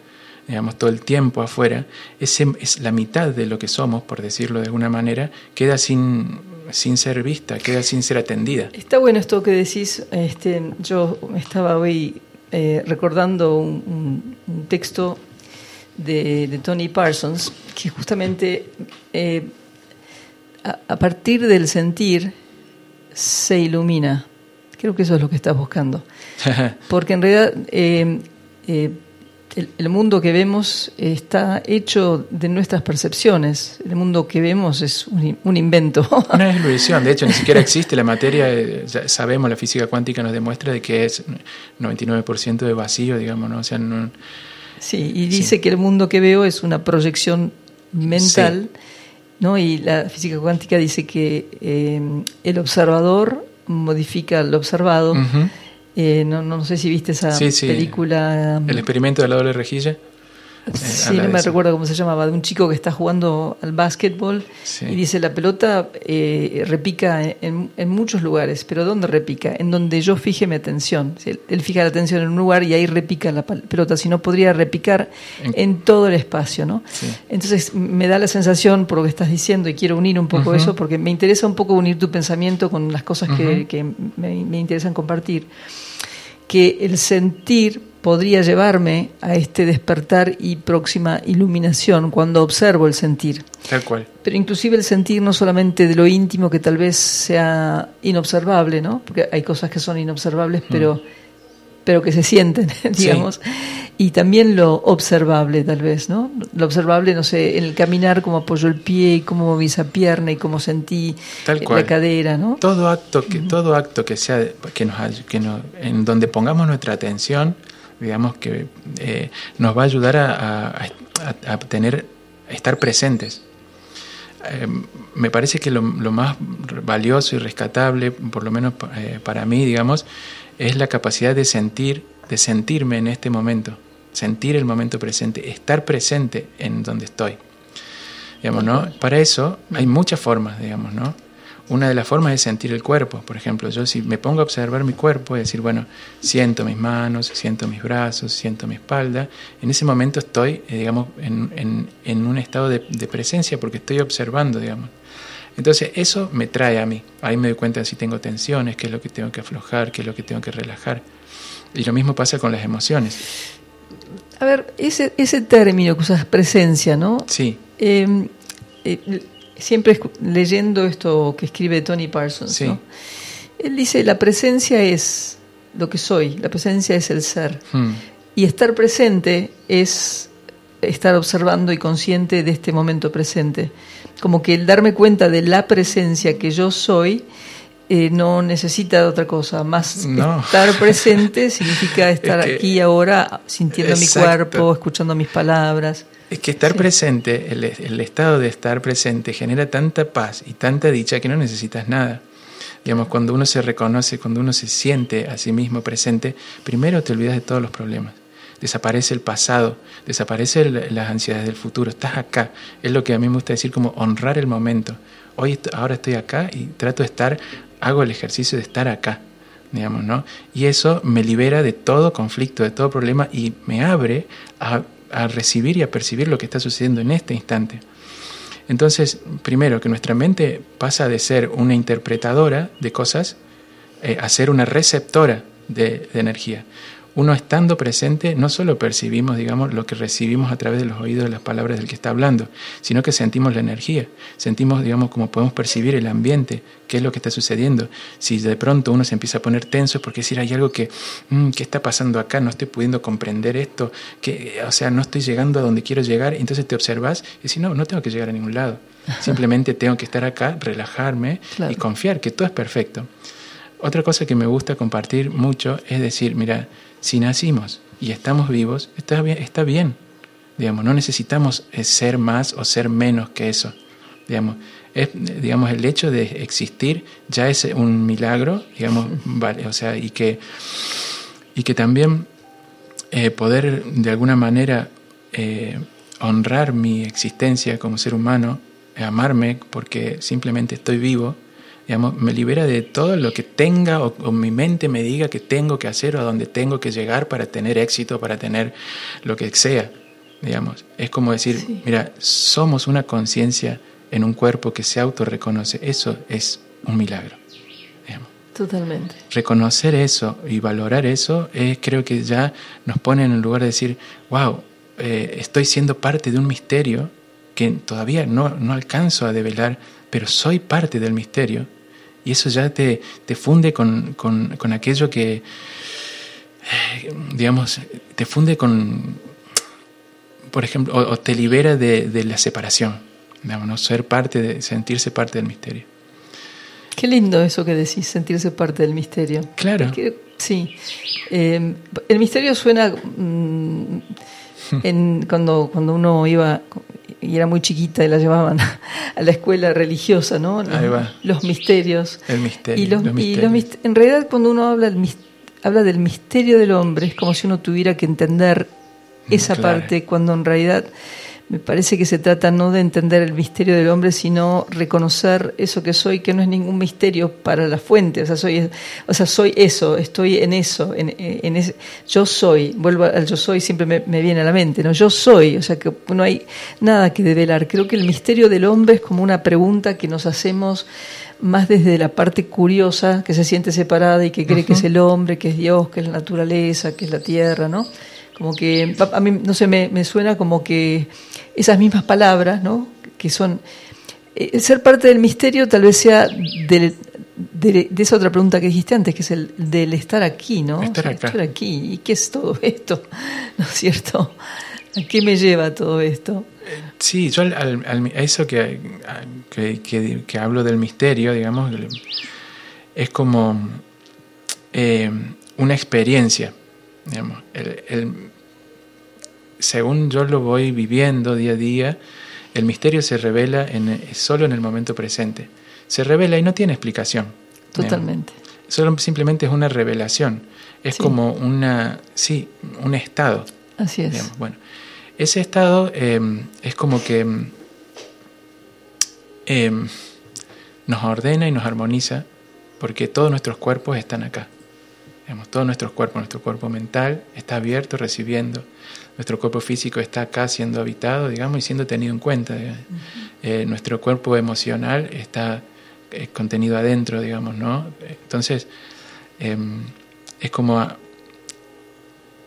digamos, todo el tiempo afuera, ese es la mitad de lo que somos, por decirlo de alguna manera, queda sin, sin ser vista, queda sin ser atendida. Está bueno esto que decís. Este, yo estaba hoy eh, recordando un, texto de, Tony Parsons que justamente eh, a, partir del sentir se ilumina. Creo que eso es lo que estás buscando. Porque en realidad eh, el, mundo que vemos está hecho de nuestras percepciones. El mundo que vemos es un, invento. Una ilusión, de hecho, ni siquiera existe la materia. Eh, ya sabemos, la física cuántica nos demuestra de que es 99% de vacío, digamos, ¿no? O sea, sí, y dice que el mundo que veo es una proyección mental, ¿no? Y la física cuántica dice que eh, el observador modifica al observado. Eh, no, no, sé si viste esa película. El experimento de la doble rejilla. Sí, no me recuerdo cómo se llamaba, de un chico que está jugando al básquetbol y dice la pelota eh, repica en, en, muchos lugares, pero ¿dónde repica? En donde yo fije mi atención. Él fija la atención en un lugar y ahí repica la pelota, si no podría repicar en, todo el espacio. ¿no? Entonces me da la sensación, por lo que estás diciendo, y quiero unir un poco eso, porque me interesa un poco unir tu pensamiento con las cosas que, que me, me interesan compartir, que el sentir podría llevarme a este despertar y próxima iluminación cuando observo el sentir. Tal cual. Pero inclusive el sentir no solamente de lo íntimo que tal vez sea inobservable, ¿no? Porque hay cosas que son inobservables, pero, mm. pero que se sienten, digamos. Y también lo observable, tal vez, ¿no? Lo observable, no sé, en el caminar, cómo apoyo el pie, y cómo moví esa pierna y cómo sentí la cadera, ¿no? Todo acto que, todo acto que sea, que nos, que nos, en donde pongamos nuestra atención, digamos que eh, nos va a ayudar a, tener, estar presentes. Eh, me parece que lo, más valioso y rescatable, por lo menos eh, para mí, digamos, es la capacidad de sentir, de sentirme en este momento, sentir el momento presente, estar presente en donde estoy. Digamos, ¿no? Para eso hay muchas formas, digamos, ¿no? Una de las formas es sentir el cuerpo. Por ejemplo, yo si me pongo a observar mi cuerpo y decir, bueno, siento mis manos, siento mis brazos, siento mi espalda, en ese momento estoy, eh, digamos, en, en, un estado de, de, presencia porque estoy observando, digamos. Entonces eso me trae a mí. Ahí me doy cuenta de si tengo tensiones, qué es lo que tengo que aflojar, qué es lo que tengo que relajar. Y lo mismo pasa con las emociones. A ver, ese, ese término que usas, presencia, ¿no? Sí. Eh, eh, siempre leyendo esto que escribe Tony Parsons, él dice, la presencia es lo que soy, la presencia es el ser. Hmm. Y estar presente es estar observando y consciente de este momento presente. Como que el darme cuenta de la presencia que yo soy eh, no necesita de otra cosa. Más estar presente significa estar aquí ahora sintiendo mi cuerpo, escuchando mis palabras. Es que estar presente, el, estado de estar presente genera tanta paz y tanta dicha que no necesitas nada. Digamos, cuando uno se reconoce, cuando uno se siente a sí mismo presente, primero te olvidas de todos los problemas. Desaparece el pasado, desaparecen las ansiedades del futuro. Estás acá. Es lo que a mí me gusta decir como honrar el momento. Hoy, ahora estoy acá y trato de estar, hago el ejercicio de estar acá digamos, ¿no? Y eso me libera de todo conflicto, de todo problema y me abre a a recibir y a percibir lo que está sucediendo en este instante. Entonces, primero, que nuestra mente pasa de ser una interpretadora de cosas eh, a ser una receptora de energía uno estando presente, no solo percibimos, digamos, lo que recibimos a través de los oídos de las palabras del que está hablando, sino que sentimos la energía, sentimos, digamos, cómo podemos percibir el ambiente, qué es lo que está sucediendo. Si de pronto uno se empieza a poner tenso es porque decir, hay algo que, mm, ¿qué está pasando acá? No estoy pudiendo comprender esto, que, o sea, no estoy llegando a donde quiero llegar, entonces te observas y dices, no, no tengo que llegar a ningún lado, simplemente tengo que estar acá, relajarme y confiar que todo es perfecto. Otra cosa que me gusta compartir mucho es decir, mira, si nacimos y estamos vivos, está bien, está bien. Digamos, no necesitamos eh, ser más o ser menos que eso. Digamos, es, digamos, el hecho de existir ya es un milagro, digamos, vale, o sea, y que, y que también eh, poder de alguna manera eh, honrar mi existencia como ser humano, amarme porque simplemente estoy vivo, me libera de todo lo que tenga o, mi mente me diga que tengo que hacer o a dónde tengo que llegar para tener éxito, para tener lo que sea. Digamos. Es como decir, mira, somos una conciencia en un cuerpo que se autorreconoce. Eso es un milagro. Totalmente. Reconocer eso y valorar eso es, creo que ya nos pone en el lugar de decir, wow, eh, estoy siendo parte de un misterio que todavía no, no alcanzo a develar, pero soy parte del misterio y eso ya te, te funde con, con, con, aquello que, eh, digamos, te funde con, por ejemplo, o, te libera de, de, la separación, digamos, ¿no? ser parte, de, sentirse parte del misterio. Qué lindo eso que decís, sentirse parte del misterio. Claro. sí. Eh, el misterio suena mm, en, cuando, cuando uno iba y era muy chiquita y la llevaban a la escuela religiosa, ¿no? Los, misterios. El misterio. Y, los, en realidad cuando uno habla, habla del misterio del hombre es como si uno tuviera que entender esa parte cuando en realidad me parece que se trata no de entender el misterio del hombre, sino reconocer eso que soy, que no es ningún misterio para la fuente. O sea, soy, o sea, soy eso, estoy en eso, en, en ese, yo soy. Vuelvo al yo soy, siempre me, me, viene a la mente, ¿no? Yo soy, o sea, que no hay nada que develar. Creo que el misterio del hombre es como una pregunta que nos hacemos más desde la parte curiosa, que se siente separada y que cree que es el hombre, que es Dios, que es la naturaleza, que es la tierra, ¿no? Como que a mí, no sé, me, me suena como que esas mismas palabras, ¿no? Que son. El eh, ser parte del misterio tal vez sea de, esa otra pregunta que dijiste antes, que es el del estar aquí, ¿no? Estar, aquí. ¿Y qué es todo esto? ¿No es cierto? ¿A qué me lleva todo esto? Sí, yo al, a eso que, que, que, hablo del misterio, digamos, es como eh, una experiencia. Digamos, el, según yo lo voy viviendo día a día, el misterio se revela en, solo en el momento presente. Se revela y no tiene explicación. Totalmente. Solo simplemente es una revelación. Es como una, sí, un estado. Así es. Bueno, ese estado em, es como que em, em, nos ordena y nos armoniza porque todos nuestros cuerpos están acá. Digamos, todos nuestros cuerpos, nuestro cuerpo mental está abierto, recibiendo. Nuestro cuerpo físico está acá siendo habitado, digamos, y siendo tenido en cuenta. Eh, nuestro cuerpo emocional está eh, contenido adentro, digamos, ¿no? Entonces, em, es como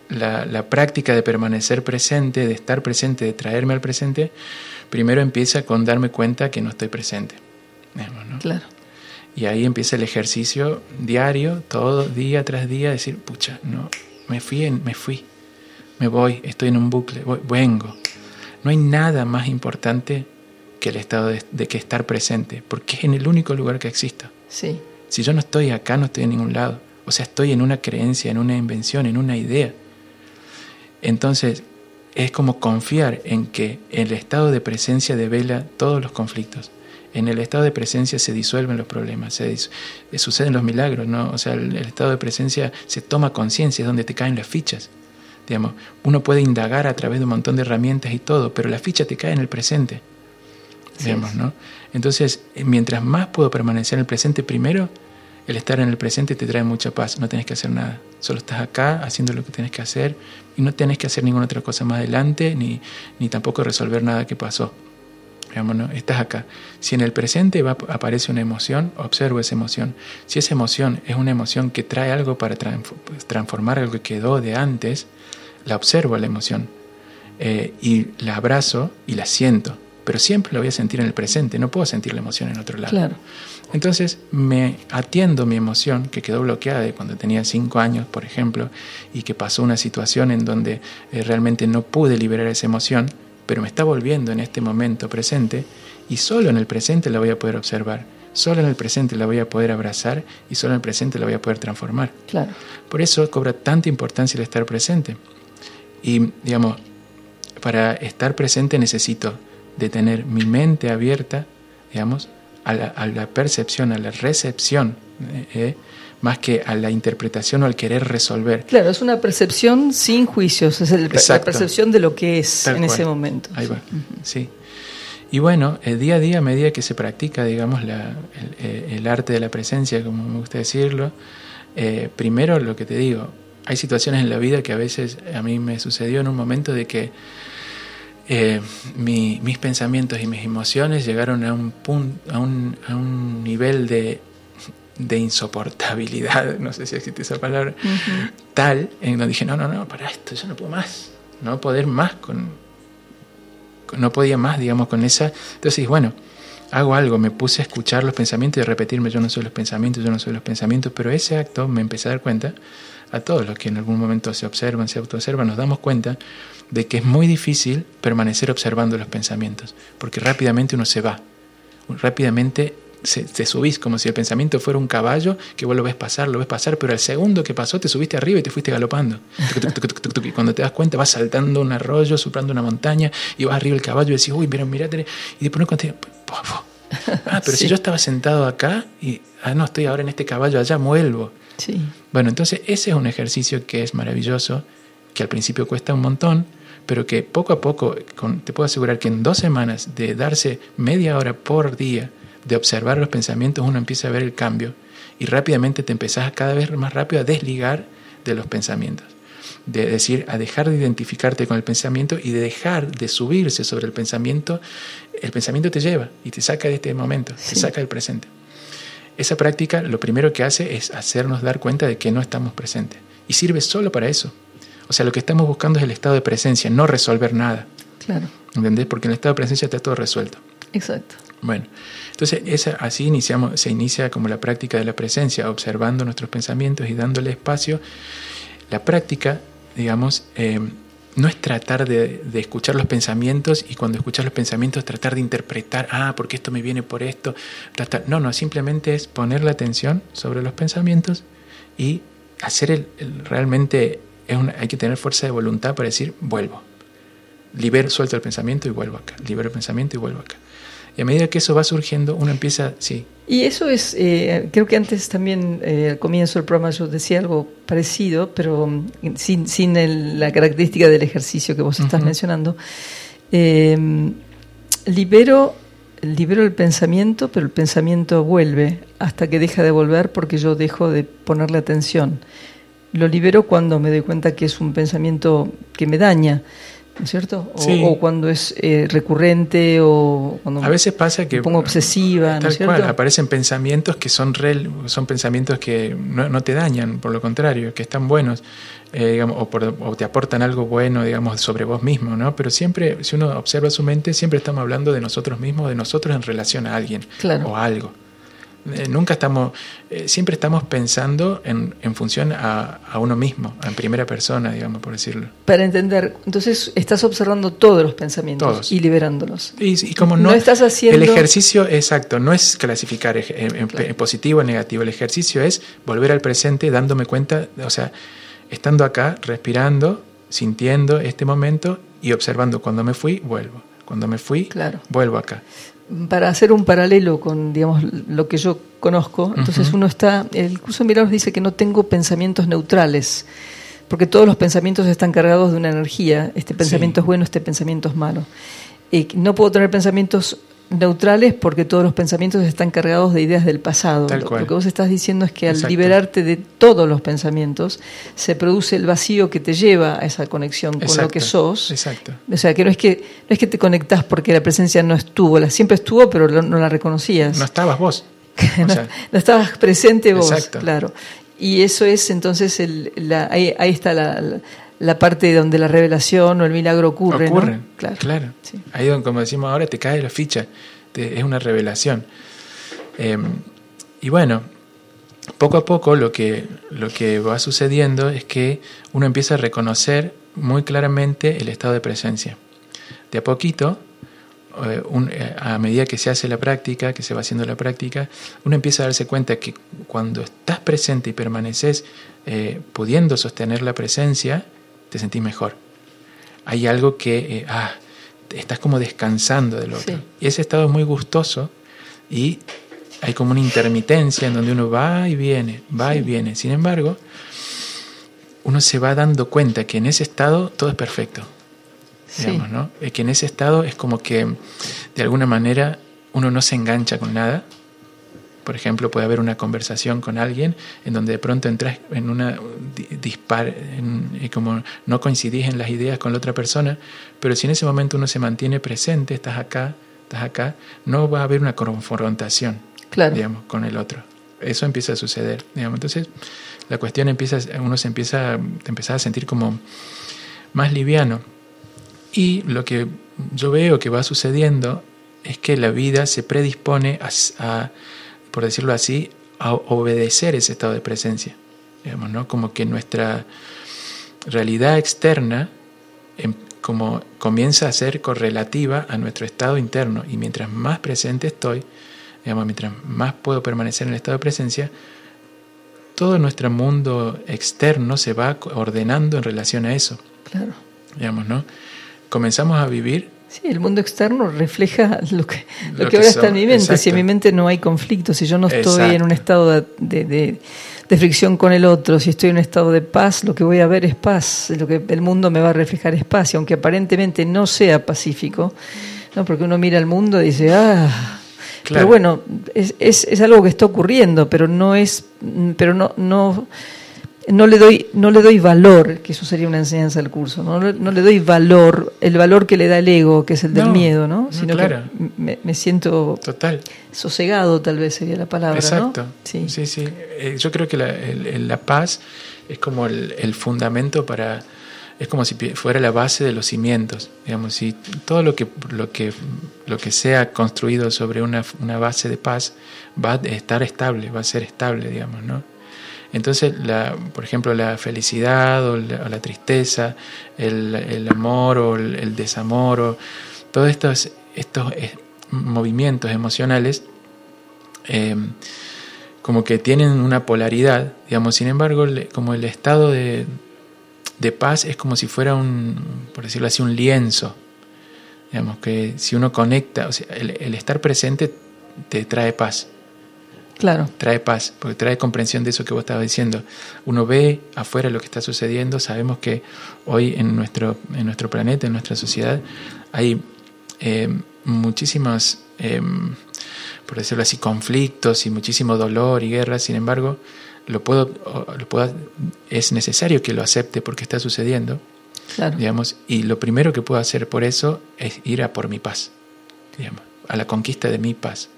la, la, práctica de permanecer presente, de estar presente, de traerme al presente, primero empieza con darme cuenta que no estoy presente. ¿no? Claro. Y ahí empieza el ejercicio diario, todo día tras día, decir, pucha, no, me fui, me fui, me voy, estoy en un bucle, vengo. No hay nada más importante que el estado de, que estar presente, porque es en el único lugar que exista. Sí. Si yo no estoy acá, no estoy en ningún lado. O sea, estoy en una creencia, en una invención, en una idea. Entonces, es como confiar en que el estado de presencia devela todos los conflictos en el estado de presencia se disuelven los problemas, se eh, suceden los milagros, ¿no? O sea, el, estado de presencia se toma conciencia, es donde te caen las fichas. Digamos, uno puede indagar a través de un montón de herramientas y todo, pero la ficha te cae en el presente. Digamos, ¿no? Entonces, eh, mientras más puedo permanecer en el presente, primero, el estar en el presente te trae mucha paz, no tienes que hacer nada, solo estás acá haciendo lo que tienes que hacer y no tienes que hacer ninguna otra cosa más adelante, ni, ni tampoco resolver nada que pasó estás acá. Si en el presente va, aparece una emoción, observo esa emoción. Si esa emoción es una emoción que trae algo para transformar algo que quedó de antes, la observo la emoción eh, y la abrazo y la siento. Pero siempre la voy a sentir en el presente, no puedo sentir la emoción en otro lado. Claro. Entonces me atiendo mi emoción que quedó bloqueada de cuando tenía cinco años, por ejemplo, y que pasó una situación en donde eh, realmente no pude liberar esa emoción pero me está volviendo en este momento presente y solo en el presente la voy a poder observar, solo en el presente la voy a poder abrazar y solo en el presente la voy a poder transformar. Claro. Por eso cobra tanta importancia el estar presente. Y, digamos, para estar presente necesito de tener mi mente abierta, digamos, a la, percepción, a la recepción. ¿eh? ¿eh? más que a la interpretación o al querer resolver. Claro, es una percepción sin juicios, es la percepción de lo que es en ese momento. Ahí va, sí. Y bueno, el día a día, a medida que se practica, digamos, eh, el, arte de la presencia, como me gusta decirlo, eh, primero lo que te digo, hay situaciones en la vida que a veces a mí me sucedió en un momento de que eh, mis pensamientos y mis emociones llegaron a un, punto, a un, a un nivel de de insoportabilidad, no sé si existe esa palabra, tal, en donde dije, no, no, no, para esto, yo no puedo más, no poder más con, no podía más, digamos, con esa, entonces, bueno, hago algo, me puse a escuchar los pensamientos y repetirme, yo no soy los pensamientos, yo no soy los pensamientos, pero ese acto me empecé a dar cuenta, a todos los que en algún momento se observan, se autoobservan, nos damos cuenta de que es muy difícil permanecer observando los pensamientos, porque rápidamente uno se va, rápidamente te subís como si el pensamiento fuera un caballo que vos lo ves pasar, lo ves pasar, pero al segundo que pasó te subiste arriba y te fuiste galopando. Y cuando te das cuenta vas saltando un arroyo, soplando una montaña y vas arriba el caballo y decís, uy, mira, mirate. Y después cuando te ah, pero si yo estaba sentado acá y, ah, no, estoy ahora en este caballo allá, vuelvo. Sí. Bueno, entonces ese es un ejercicio que es maravilloso, que al principio cuesta un montón, pero que poco a poco, te puedo asegurar que en dos semanas de darse media hora por día, de observar los pensamientos, uno empieza a ver el cambio y rápidamente te empezás cada vez más rápido a desligar de los pensamientos. De decir, a dejar de identificarte con el pensamiento y de dejar de subirse sobre el pensamiento. El pensamiento te lleva y te saca de este momento, te saca del presente. Esa práctica lo primero que hace es hacernos dar cuenta de que no estamos presentes. Y sirve solo para eso. O sea, lo que estamos buscando es el estado de presencia, no resolver nada. Claro. ¿Entendés? Porque en el estado de presencia está todo resuelto. Exacto. Bueno, entonces esa, así iniciamos, se inicia como la práctica de la presencia, observando nuestros pensamientos y dándole espacio. La práctica, digamos, eh, no es tratar de, escuchar los pensamientos y cuando escuchas los pensamientos tratar de interpretar, ah, porque esto me viene por esto. No, no, simplemente es poner la atención sobre los pensamientos y hacer el, realmente, es hay que tener fuerza de voluntad para decir, vuelvo. Libero, suelto el pensamiento y vuelvo acá. Libero el pensamiento y vuelvo acá. Y a medida que eso va surgiendo, uno empieza, sí. Y eso es, eh, creo que antes también eh, al comienzo del programa yo decía algo parecido, pero mm, sin, sin la característica del ejercicio que vos estás mencionando. Eh, libero libero el pensamiento, pero el pensamiento vuelve hasta que deja de volver porque yo dejo de ponerle atención. Lo libero cuando me doy cuenta que es un pensamiento que me daña. ¿No es cierto? O, cuando es eh, recurrente o cuando a veces pasa que me pongo obsesiva, ¿no es cierto? aparecen pensamientos que son son pensamientos que no, te dañan, por lo contrario, que están buenos, eh, digamos, o, te aportan algo bueno, digamos, sobre vos mismo, ¿no? Pero siempre, si uno observa su mente, siempre estamos hablando de nosotros mismos, de nosotros en relación a alguien o a algo. Eh, nunca estamos, eh, siempre estamos pensando en, en función a, a, uno mismo, en primera persona, digamos, por decirlo. Para entender, entonces estás observando todos los pensamientos y liberándolos. Y, como no, estás haciendo... El ejercicio, exacto, no es clasificar en, positivo o negativo, el ejercicio es volver al presente dándome cuenta, o sea, estando acá, respirando, sintiendo este momento y observando cuando me fui, vuelvo. Cuando me fui, claro. vuelvo acá para hacer un paralelo con digamos lo que yo conozco, entonces uno está, el curso de Milagros dice que no tengo pensamientos neutrales, porque todos los pensamientos están cargados de una energía, este pensamiento es bueno, este pensamiento es malo. Y no puedo tener pensamientos neutrales porque todos los pensamientos están cargados de ideas del pasado. Lo, que vos estás diciendo es que al liberarte de todos los pensamientos se produce el vacío que te lleva a esa conexión con lo que sos. Exacto. O sea, que no es que no es que te conectás porque la presencia no estuvo, la siempre estuvo, pero no la reconocías. No estabas vos. no, estabas presente vos, claro. Y eso es entonces el, la, ahí, está la la parte donde la revelación o el milagro ocurre. Ocurre, claro. claro. Ahí donde, como decimos ahora, te cae la ficha, es una revelación. Em, y bueno, poco a poco lo que, lo que va sucediendo es que uno empieza a reconocer muy claramente el estado de presencia. De a poquito, eh, eh, a medida que se hace la práctica, que se va haciendo la práctica, uno empieza a darse cuenta que cuando estás presente y permaneces eh, pudiendo sostener la presencia, te sentís mejor. Hay algo que, eh, ah, estás como descansando del otro. Y ese estado es muy gustoso y hay como una intermitencia en donde uno va y viene, va y viene. Sin embargo, uno se va dando cuenta que en ese estado todo es perfecto. Digamos, ¿no? Que en ese estado es como que de alguna manera uno no se engancha con nada, por ejemplo, puede haber una conversación con alguien en donde de pronto entras en una dispar, y como no coincidís en las ideas con la otra persona, pero si en ese momento uno se mantiene presente, estás acá, estás acá, no va a haber una confrontación, digamos, con el otro. Eso empieza a suceder, digamos. Entonces, la cuestión empieza, uno se empieza, a sentir como más liviano. Y lo que yo veo que va sucediendo es que la vida se predispone a por decirlo así, a obedecer ese estado de presencia. Digamos, ¿no? Como que nuestra realidad externa em, como comienza a ser correlativa a nuestro estado interno y mientras más presente estoy, digamos, mientras más puedo permanecer en el estado de presencia, todo nuestro mundo externo se va ordenando en relación a eso. Claro. Digamos, ¿no? Comenzamos a vivir Sí, el mundo externo refleja lo que, lo, que, ahora está en mi mente. Si en mi mente no hay conflicto, si yo no estoy en un estado de, de, fricción con el otro, si estoy en un estado de paz, lo que voy a ver es paz, lo que el mundo me va a reflejar es paz, y aunque aparentemente no sea pacífico, ¿no? porque uno mira al mundo y dice, ah, pero bueno, es, es, es algo que está ocurriendo, pero no es, pero no, no no le doy no le doy valor, que eso sería una enseñanza del curso, no, no le doy valor, el valor que le da el ego, que es el del miedo, ¿no? Sino que me, siento Total. sosegado, tal vez sería la palabra, Exacto. Sí, sí. sí. Eh, yo creo que la, la paz es como el, fundamento para es como si fuera la base de los cimientos, digamos, si todo lo que lo que lo que sea construido sobre una, una base de paz va a estar estable, va a ser estable, digamos, ¿no? Entonces, la, por ejemplo, la felicidad o la, tristeza, el, amor o el, desamor, o todos estos, estos eh, movimientos emocionales, em, como que tienen una polaridad, digamos, sin embargo, como el estado de, paz es como si fuera un, por decirlo así, un lienzo, digamos, que si uno conecta, o sea, el estar presente te trae paz. Claro. Trae paz, porque trae comprensión de eso que vos estabas diciendo. Uno ve afuera lo que está sucediendo, sabemos que hoy en nuestro, en nuestro planeta, en nuestra sociedad, hay eh, muchísimas em, por decirlo así, conflictos y muchísimo dolor y guerra, sin embargo, lo puedo, lo puedo, es necesario que lo acepte porque está sucediendo, digamos, y lo primero que puedo hacer por eso es ir a por mi paz, digamos, a la conquista de mi paz.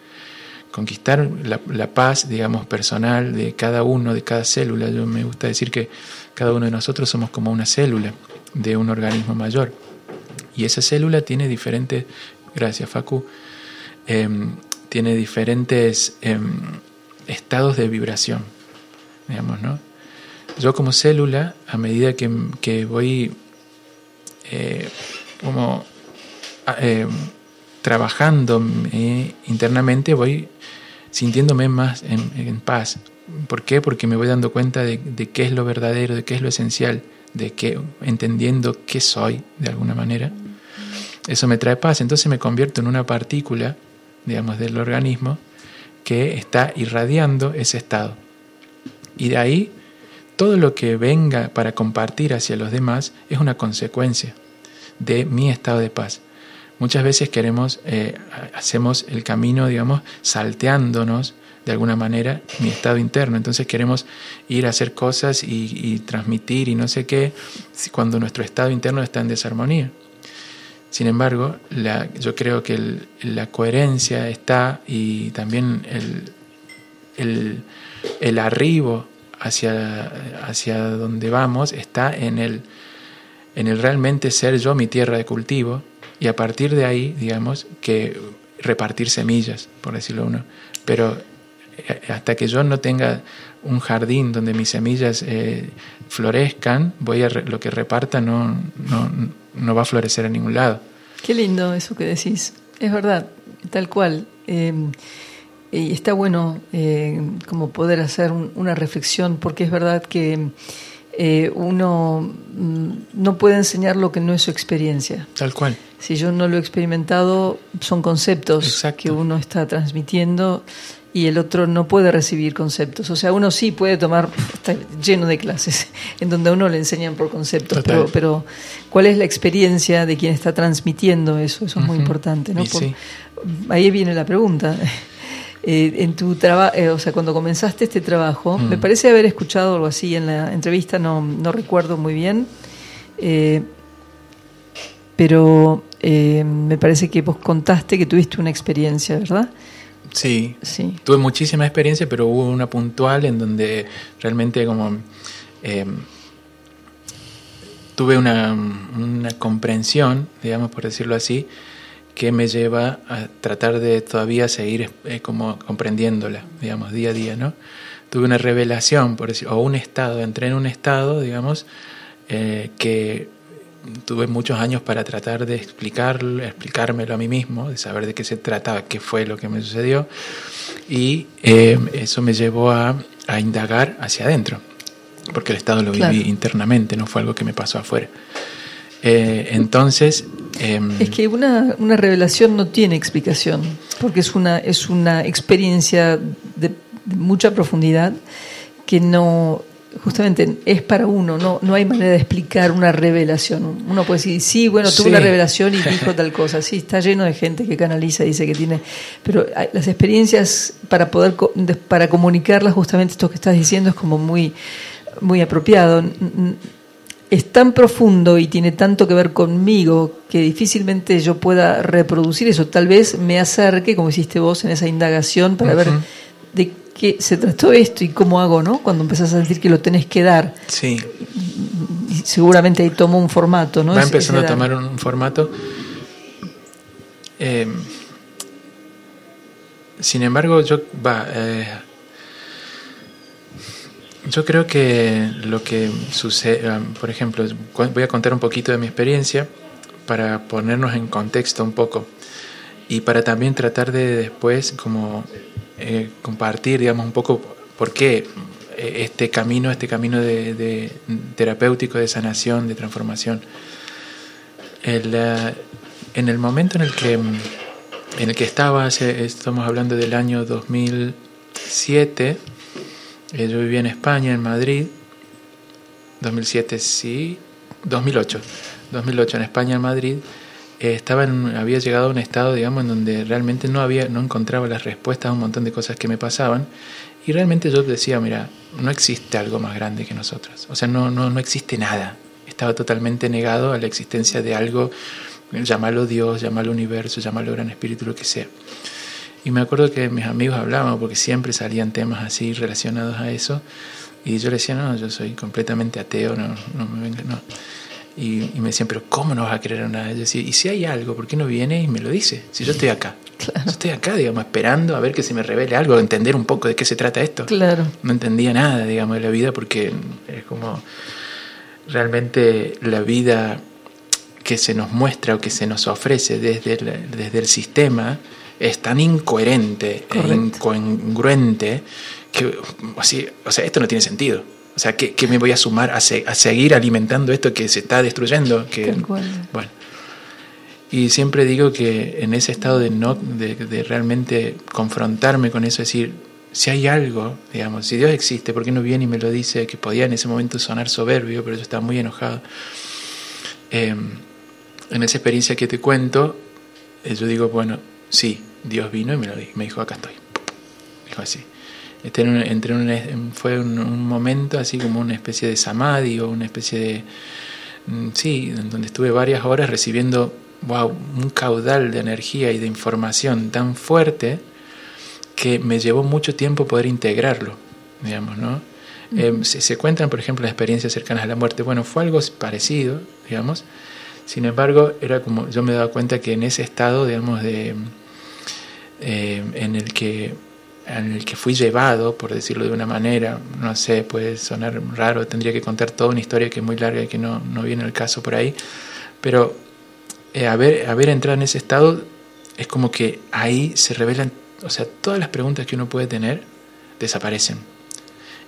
Conquistar la, paz, digamos, personal de cada uno, de cada célula. Yo me gusta decir que cada uno de nosotros somos como una célula de un organismo mayor. Y esa célula tiene diferentes, gracias Facu, em, tiene diferentes em, estados de vibración, digamos, ¿no? Yo como célula, a medida que, voy eh, como em, trabajando eh, internamente, voy sintiéndome más en, paz. ¿Por qué? Porque me voy dando cuenta de, de, qué es lo verdadero, de qué es lo esencial, de qué, entendiendo qué soy de alguna manera. Eso me trae paz. Entonces me convierto en una partícula digamos, del organismo que está irradiando ese estado. Y de ahí, todo lo que venga para compartir hacia los demás es una consecuencia de mi estado de paz. Muchas veces queremos, eh, hacemos el camino, digamos, salteándonos de alguna manera mi estado interno. Entonces queremos ir a hacer cosas y, transmitir y no sé qué, cuando nuestro estado interno está en desarmonía. Sin embargo, yo creo que la coherencia está y también el, el, arribo hacia, hacia donde vamos está en el, en el realmente ser yo mi tierra de cultivo y a partir de ahí, digamos, que repartir semillas, por decirlo uno. Pero eh, hasta que yo no tenga un jardín donde mis semillas eh, florezcan, voy a lo que reparta no, no, no va a florecer en ningún lado. Qué lindo eso que decís. Es verdad, tal cual. Eh, y está bueno eh, como poder hacer una reflexión, porque es verdad que eh, uno mm, no puede enseñar lo que no es su experiencia. Tal cual. Si yo no lo he experimentado, son conceptos que uno está transmitiendo y el otro no puede recibir conceptos. O sea, uno sí puede tomar, está lleno de clases en donde a uno le enseñan por conceptos, pero, ¿cuál es la experiencia de quien está transmitiendo eso? Eso es muy importante. ¿no? Ahí viene la pregunta. Eh, en tu trabajo, eh, o sea, cuando comenzaste este trabajo, me mm. parece haber escuchado algo así en la entrevista, no, no recuerdo muy bien, eh, pero me parece que vos contaste que tuviste una experiencia, ¿verdad? Sí, sí. Tuve muchísima experiencia, pero hubo una puntual en donde realmente como tuve una, una, comprensión, digamos por decirlo así, que me lleva a tratar de todavía seguir eh, como comprendiéndola, digamos, día a día, ¿no? Tuve una revelación, por decir, o un estado, entré en un estado, digamos, eh, que tuve muchos años para tratar de explicarlo, explicármelo a mí mismo, de saber de qué se trataba, qué fue lo que me sucedió, y eh, eso me llevó a, indagar hacia adentro, porque el estado lo viví internamente, no fue algo que me pasó afuera. Eh, entonces... Em, es que una, una, revelación no tiene explicación, porque es una, es una experiencia de mucha profundidad que no justamente es para uno, no, no hay manera de explicar una revelación. Uno puede decir, sí, bueno, tuve una revelación y dijo tal cosa. Sí, está lleno de gente que canaliza y dice que tiene. Pero las experiencias para poder para comunicarlas, justamente esto que estás diciendo, es como muy, muy apropiado. Es tan profundo y tiene tanto que ver conmigo que difícilmente yo pueda reproducir eso. Tal vez me acerque, como hiciste vos, en esa indagación para ver de que se trató esto y cómo hago, ¿no? Cuando empezás a decir que lo tenés que dar. Sí. seguramente ahí tomó un formato, ¿no? Va empezando a tomar un, formato. Eh, sin embargo, yo va, eh, yo creo que lo que sucede, ah, por ejemplo, voy a contar un poquito de mi experiencia para ponernos en contexto un poco y para también tratar de después como eh, compartir, digamos, un poco por qué eh, este camino, este camino de, terapéutico, de sanación, de transformación. Eh, en el momento en el que, en el que estaba, estamos hablando del año 2007, yo vivía en España, en Madrid, 2007 sí, 2008, 2008 en España, en Madrid, eh, estaba en, había llegado a un estado, digamos, en donde realmente no había, no encontraba las respuestas a un montón de cosas que me pasaban. Y realmente yo decía, mira, no existe algo más grande que nosotros. O sea, no, no, no existe nada. Estaba totalmente negado a la existencia de algo, llamarlo Dios, llamarlo universo, llamarlo gran espíritu, lo que sea. Y me acuerdo que mis amigos hablaban, porque siempre salían temas así relacionados a eso. Y yo le decía, no, yo soy completamente ateo, no, no me venga, no. Y, me decían, pero ¿cómo no vas a creer en nada? Yo decía, y si hay algo, ¿por qué no viene y me lo dice? Si yo estoy acá. Yo estoy acá, digamos, esperando a ver que se me revele algo, entender un poco de qué se trata esto. Claro. No entendía nada, digamos, de la vida porque es como realmente la vida que se nos muestra o que se nos ofrece desde el, desde el sistema es tan incoherente e incongruente que así, o sea, esto no tiene sentido. O sea, ¿qué, me voy a sumar a, seguir alimentando esto que se está destruyendo? Que, bueno. Y siempre digo que en ese estado de, no, de, realmente confrontarme con eso, decir, si hay algo, digamos, si Dios existe, ¿por qué no viene y me lo dice? Que podía en ese momento sonar soberbio, pero yo estaba muy enojado. Em, en esa experiencia que te cuento, eh, yo digo, bueno, sí, Dios vino y me lo dijo, me dijo, acá estoy. Dijo así. Este, entre un, fue un, momento así como una especie de samadhi o una especie de... Mm, sí, donde estuve varias horas recibiendo wow, un caudal de energía y de información tan fuerte que me llevó mucho tiempo poder integrarlo, digamos, ¿no? Eh, se, cuentan, por ejemplo, las experiencias cercanas a la muerte. Bueno, fue algo parecido, digamos. Sin embargo, era como yo me daba cuenta que en ese estado, digamos, de eh, en el que en el que fui llevado, por decirlo de una manera, no sé, puede sonar raro, tendría que contar toda una historia que es muy larga y que no, no viene el caso por ahí, pero eh, haber, haber entrado en ese estado es como que ahí se revelan, o sea, todas las preguntas que uno puede tener desaparecen.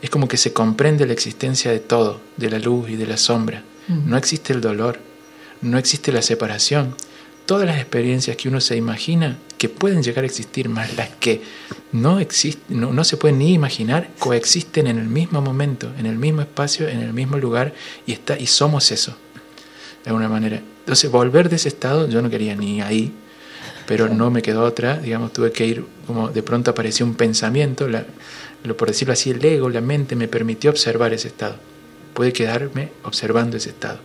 Es como que se comprende la existencia de todo, de la luz y de la sombra. No existe el dolor, no existe la separación, todas las experiencias que uno se imagina que pueden llegar a existir, más las que no, existen, no, se pueden ni imaginar, coexisten en el mismo momento, en el mismo espacio, en el mismo lugar, y, está, y somos eso, de alguna manera. Entonces, volver de ese estado, yo no quería ni ahí, pero no me quedó otra, digamos, tuve que ir, como de pronto apareció un pensamiento, lo, por decirlo así, el ego, la mente me permitió observar ese estado. Pude quedarme observando ese estado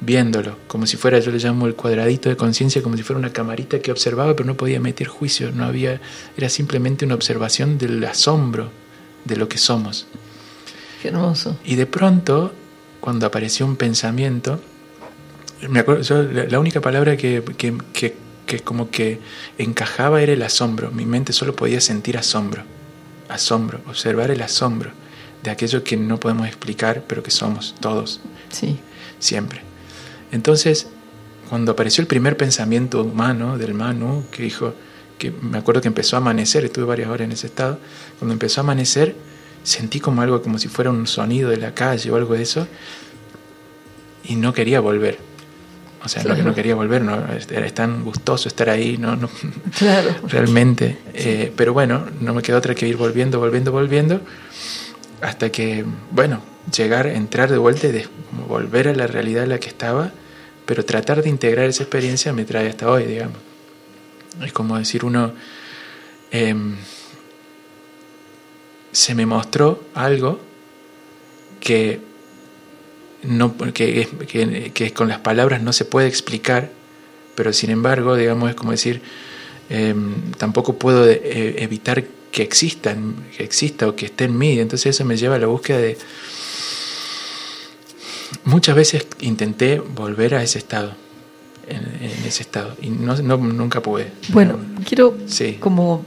viéndolo, como si fuera, yo le llamo el cuadradito de conciencia, como si fuera una camarita que observaba, pero no podía meter juicio, no había, era simplemente una observación del asombro de lo que somos. Qué hermoso. Y de pronto, cuando apareció un pensamiento, me acuerdo, yo, la, única palabra que, que, que, que como que encajaba era el asombro, mi mente solo podía sentir asombro, asombro, observar el asombro de aquello que no podemos explicar, pero que somos todos. Sí. Siempre. Entonces, cuando apareció el primer pensamiento humano del Manu, que dijo, que me acuerdo que empezó a amanecer, estuve varias horas en ese estado, cuando empezó a amanecer, sentí como algo, como si fuera un sonido de la calle o algo de eso, y no quería volver. O sea, no, no quería volver, no, era tan gustoso estar ahí, no, no claro. realmente. Eh, pero bueno, no me quedó otra que ir volviendo, volviendo, volviendo, hasta que, bueno, llegar, entrar de vuelta y volver a la realidad en la que estaba, pero tratar de integrar esa experiencia me trae hasta hoy, digamos. Es como decir uno, em, se me mostró algo que, no, que, que, con las palabras no se puede explicar, pero sin embargo, digamos, es como decir, em, tampoco puedo eh, evitar que exista, que exista o que esté en mí. Entonces eso me lleva a la búsqueda de, muchas veces intenté volver a ese estado, en, ese estado, y no, nunca pude. Bueno, quiero como,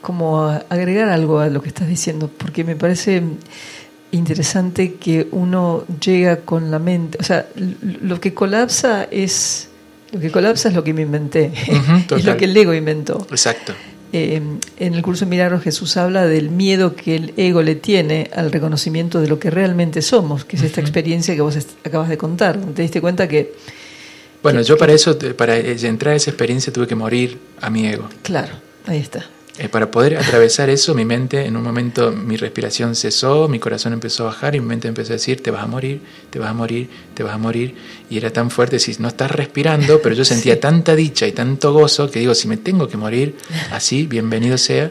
como agregar algo a lo que estás diciendo, porque me parece interesante que uno llega con la mente, o sea, lo que colapsa es lo que colapsa es lo que me inventé, es lo que el ego inventó. Exacto. Eh, en el curso de Milagros Jesús habla del miedo que el ego le tiene al reconocimiento de lo que realmente somos, que es esta experiencia que vos acabas de contar. ¿Te diste cuenta que... Bueno, yo para eso, para entrar a esa experiencia tuve que morir a mi ego. Claro, ahí está. Eh, para poder atravesar eso, mi mente, en un momento, mi respiración cesó, mi corazón empezó a bajar y mi mente empezó a decir, te vas a morir, te vas a morir, te vas a morir. Y era tan fuerte, si no estás respirando, pero yo sentía tanta dicha y tanto gozo que digo, si me tengo que morir, así, bienvenido sea.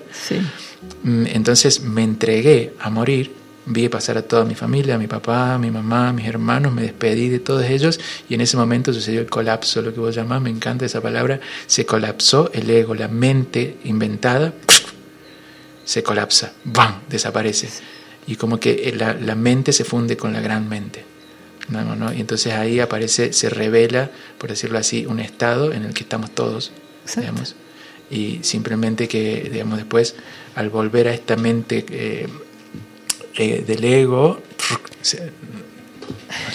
Mm, entonces me entregué a morir vi pasar a toda mi familia, a mi papá, a mi mamá, a mis hermanos, me despedí de todos ellos y en ese momento sucedió el colapso, lo que vos llamás, me encanta esa palabra, se colapsó el ego, la mente inventada, se colapsa, ¡bam!, desaparece. Y como que la, la mente se funde con la gran mente. No, no, Y entonces ahí aparece, se revela, por decirlo así, un estado en el que estamos todos, digamos, y simplemente que, digamos, después, al volver a esta mente eh, eh, del ego.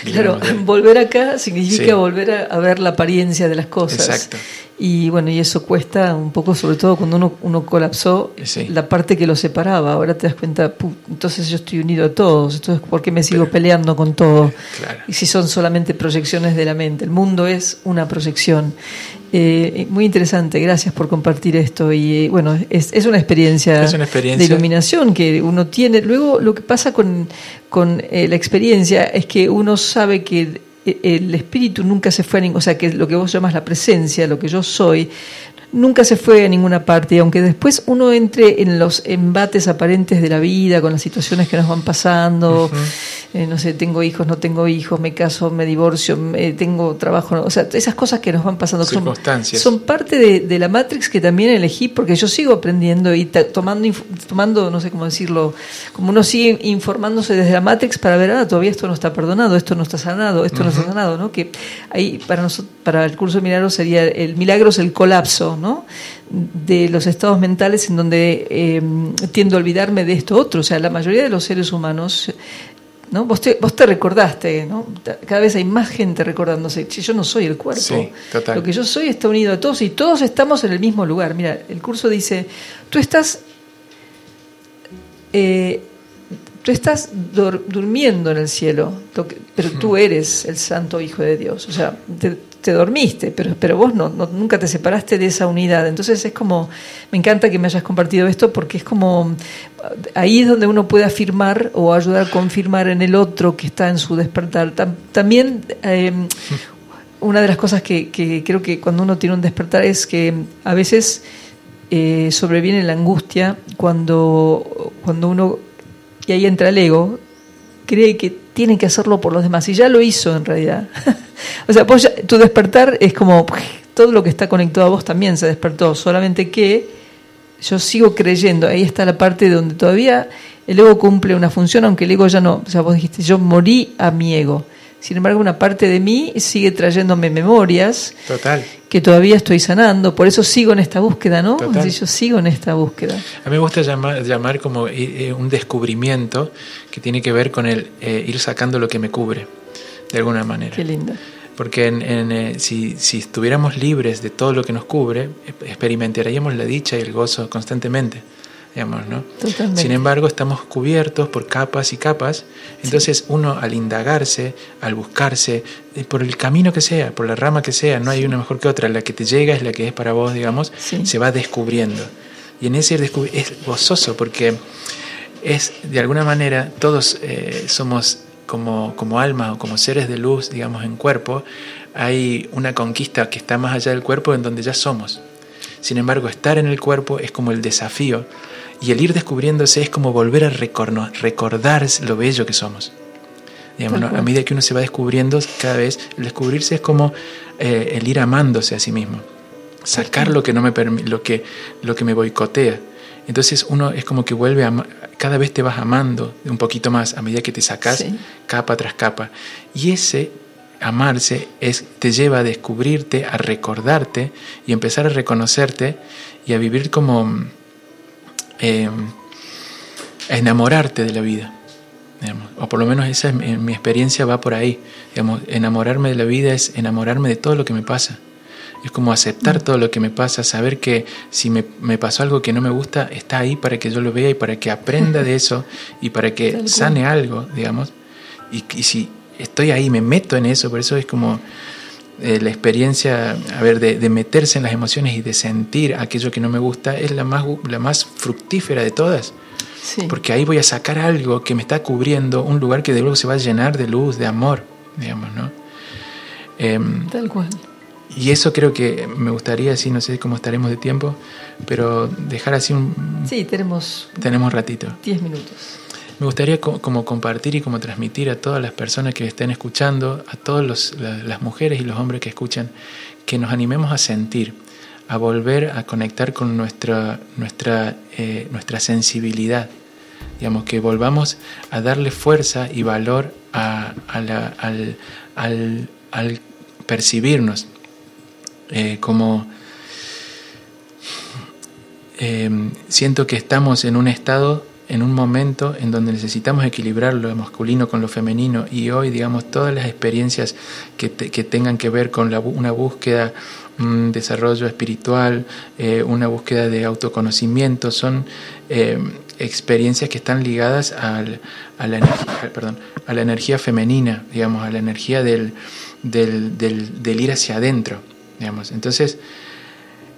Claro, volver acá significa volver a, ver la apariencia de las cosas. Exacto. Y bueno, y eso cuesta un poco, sobre todo cuando uno, uno colapsó la parte que lo separaba. Ahora te das cuenta, entonces yo estoy unido a todos, entonces ¿por qué me sigo peleando con todo? Y si son solamente proyecciones de la mente, el mundo es una proyección. Eh, muy interesante, gracias por compartir esto. Y eh, bueno, es, es, una experiencia de iluminación que uno tiene. Luego, lo que pasa con, con eh, la experiencia es que uno sabe que el espíritu nunca se fue a ningún, o sea, que lo que vos llamas la presencia, lo que yo soy, nunca se fue a ninguna parte, y aunque después uno entre en los embates aparentes de la vida, con las situaciones que nos van pasando, eh, no sé, tengo hijos, no tengo hijos, me caso, me divorcio, tengo trabajo, o sea, esas cosas que nos van pasando son, son, parte de, la Matrix que también elegí, porque yo sigo aprendiendo y tomando, tomando, no sé cómo decirlo, como uno sigue informándose desde la Matrix para ver, ah, todavía esto no está perdonado, esto no está sanado, esto no está sanado, ¿no? Que ahí para nosotros, para el curso de milagros sería, el milagro es el colapso, de los estados mentales en donde eh, tiendo a olvidarme de esto otro. O sea, la mayoría de los seres humanos, ¿no? Vos te, vos te recordaste, ¿no? Cada vez hay más gente recordándose, yo no soy el cuerpo. Lo que yo soy está unido a todos y todos estamos en el mismo lugar. Mira, el curso dice, tú estás... Eh, tú estás durmiendo en el cielo, pero tú eres el santo Hijo de Dios. O sea, te dormiste, pero, pero vos no, nunca te separaste de esa unidad. Entonces es como, me encanta que me hayas compartido esto porque es como, ahí es donde uno puede afirmar o ayudar a confirmar en el otro que está en su despertar. también em, una de las cosas que, creo que cuando uno tiene un despertar es que a veces eh, sobreviene la angustia cuando, cuando uno, y ahí entra el ego, cree que tiene que hacerlo por los demás y ya lo hizo en realidad. O sea, tu despertar es como todo lo que está conectado a vos también se despertó, solamente que yo sigo creyendo, ahí está la parte donde todavía el ego cumple una función, aunque el ego ya no, o sea, vos dijiste, yo morí a mi ego. Sin embargo, una parte de mí sigue trayéndome memorias Total. que todavía estoy sanando. Por eso sigo en esta búsqueda, ¿no? yo sigo en esta búsqueda. A mí me gusta llamar, llamar como eh, un descubrimiento que tiene que ver con el eh, ir sacando lo que me cubre, de alguna manera. Qué lindo. Porque eh, si, estuviéramos libres de todo lo que nos cubre, experimentaríamos la dicha y el gozo constantemente. Digamos, ¿no? Sin embargo, estamos cubiertos por capas y capas. Entonces, uno al indagarse, al buscarse, eh, por el camino que sea, por la rama que sea, no hay una mejor que otra. La que te llega es la que es para vos, digamos, se va descubriendo. Y en ese es gozoso porque es, de alguna manera, todos eh, somos como, como almas o como seres de luz, digamos, en cuerpo, hay una conquista que está más allá del cuerpo en donde ya somos. Sin embargo, estar en el cuerpo es como el desafío y el ir descubriéndose es como volver a recordar lo bello que somos. Digamos, A medida que uno se va descubriendo cada vez, el descubrirse es como eh, el ir amándose a sí mismo, sacar lo que, no me, lo que, lo que me boicotea. Entonces uno es como que vuelve a, cada vez te vas amando un poquito más a medida que te sacas capa tras capa. Y ese amarse es, te lleva a descubrirte, a recordarte y empezar a reconocerte y a vivir como em, a enamorarte de la vida. O por lo menos esa es mi, experiencia va por ahí. Digamos, enamorarme de la vida es enamorarme de todo lo que me pasa. Es como aceptar todo lo que me pasa, saber que si me, pasó algo que no me gusta, está ahí para que yo lo vea y para que aprenda de eso y para que sane algo, digamos. Y, si estoy ahí, me meto en eso, por eso es como eh, la experiencia, a ver, de, meterse en las emociones y de sentir aquello que no me gusta es la más, la más fructífera de todas. Porque ahí voy a sacar algo que me está cubriendo, un lugar que de luego se va a llenar de luz, de amor, digamos, ¿no? Em, Tal cual. Y eso creo que me gustaría, así no sé cómo estaremos de tiempo, pero dejar así un... Sí, tenemos... Tenemos ratito. Diez minutos. Me gustaría como compartir y como transmitir a todas las personas que estén escuchando, a todas las mujeres y los hombres que escuchan, que nos animemos a sentir, a volver a conectar con nuestra, nuestra, eh, nuestra sensibilidad. Digamos, que volvamos a darle fuerza y valor a, al, al, percibirnos eh, como eh, siento que estamos en un estado en un momento en donde necesitamos equilibrar lo masculino con lo femenino y hoy, digamos, todas las experiencias que, que tengan que ver con la, una búsqueda, un desarrollo espiritual, eh, una búsqueda de autoconocimiento, son eh, experiencias que están ligadas al, a, la energía, perdón, a la energía femenina, digamos, a la energía del, del, del, ir hacia adentro, digamos. Entonces,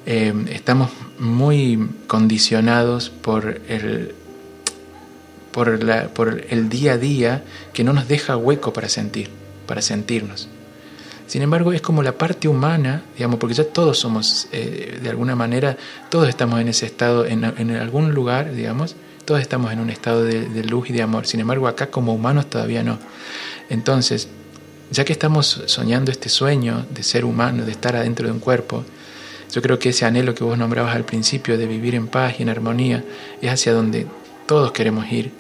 eh, estamos muy condicionados por el, por, el día a día que no nos deja hueco para sentir, para sentirnos. Sin embargo, es como la parte humana, digamos, porque ya todos somos, eh, de alguna manera, todos estamos en ese estado, en, en, algún lugar, digamos, todos estamos en un estado de, de, luz y de amor. Sin embargo, acá como humanos todavía no. Entonces, ya que estamos soñando este sueño de ser humano, de estar adentro de un cuerpo, yo creo que ese anhelo que vos nombrabas al principio de vivir en paz y en armonía es hacia donde todos queremos ir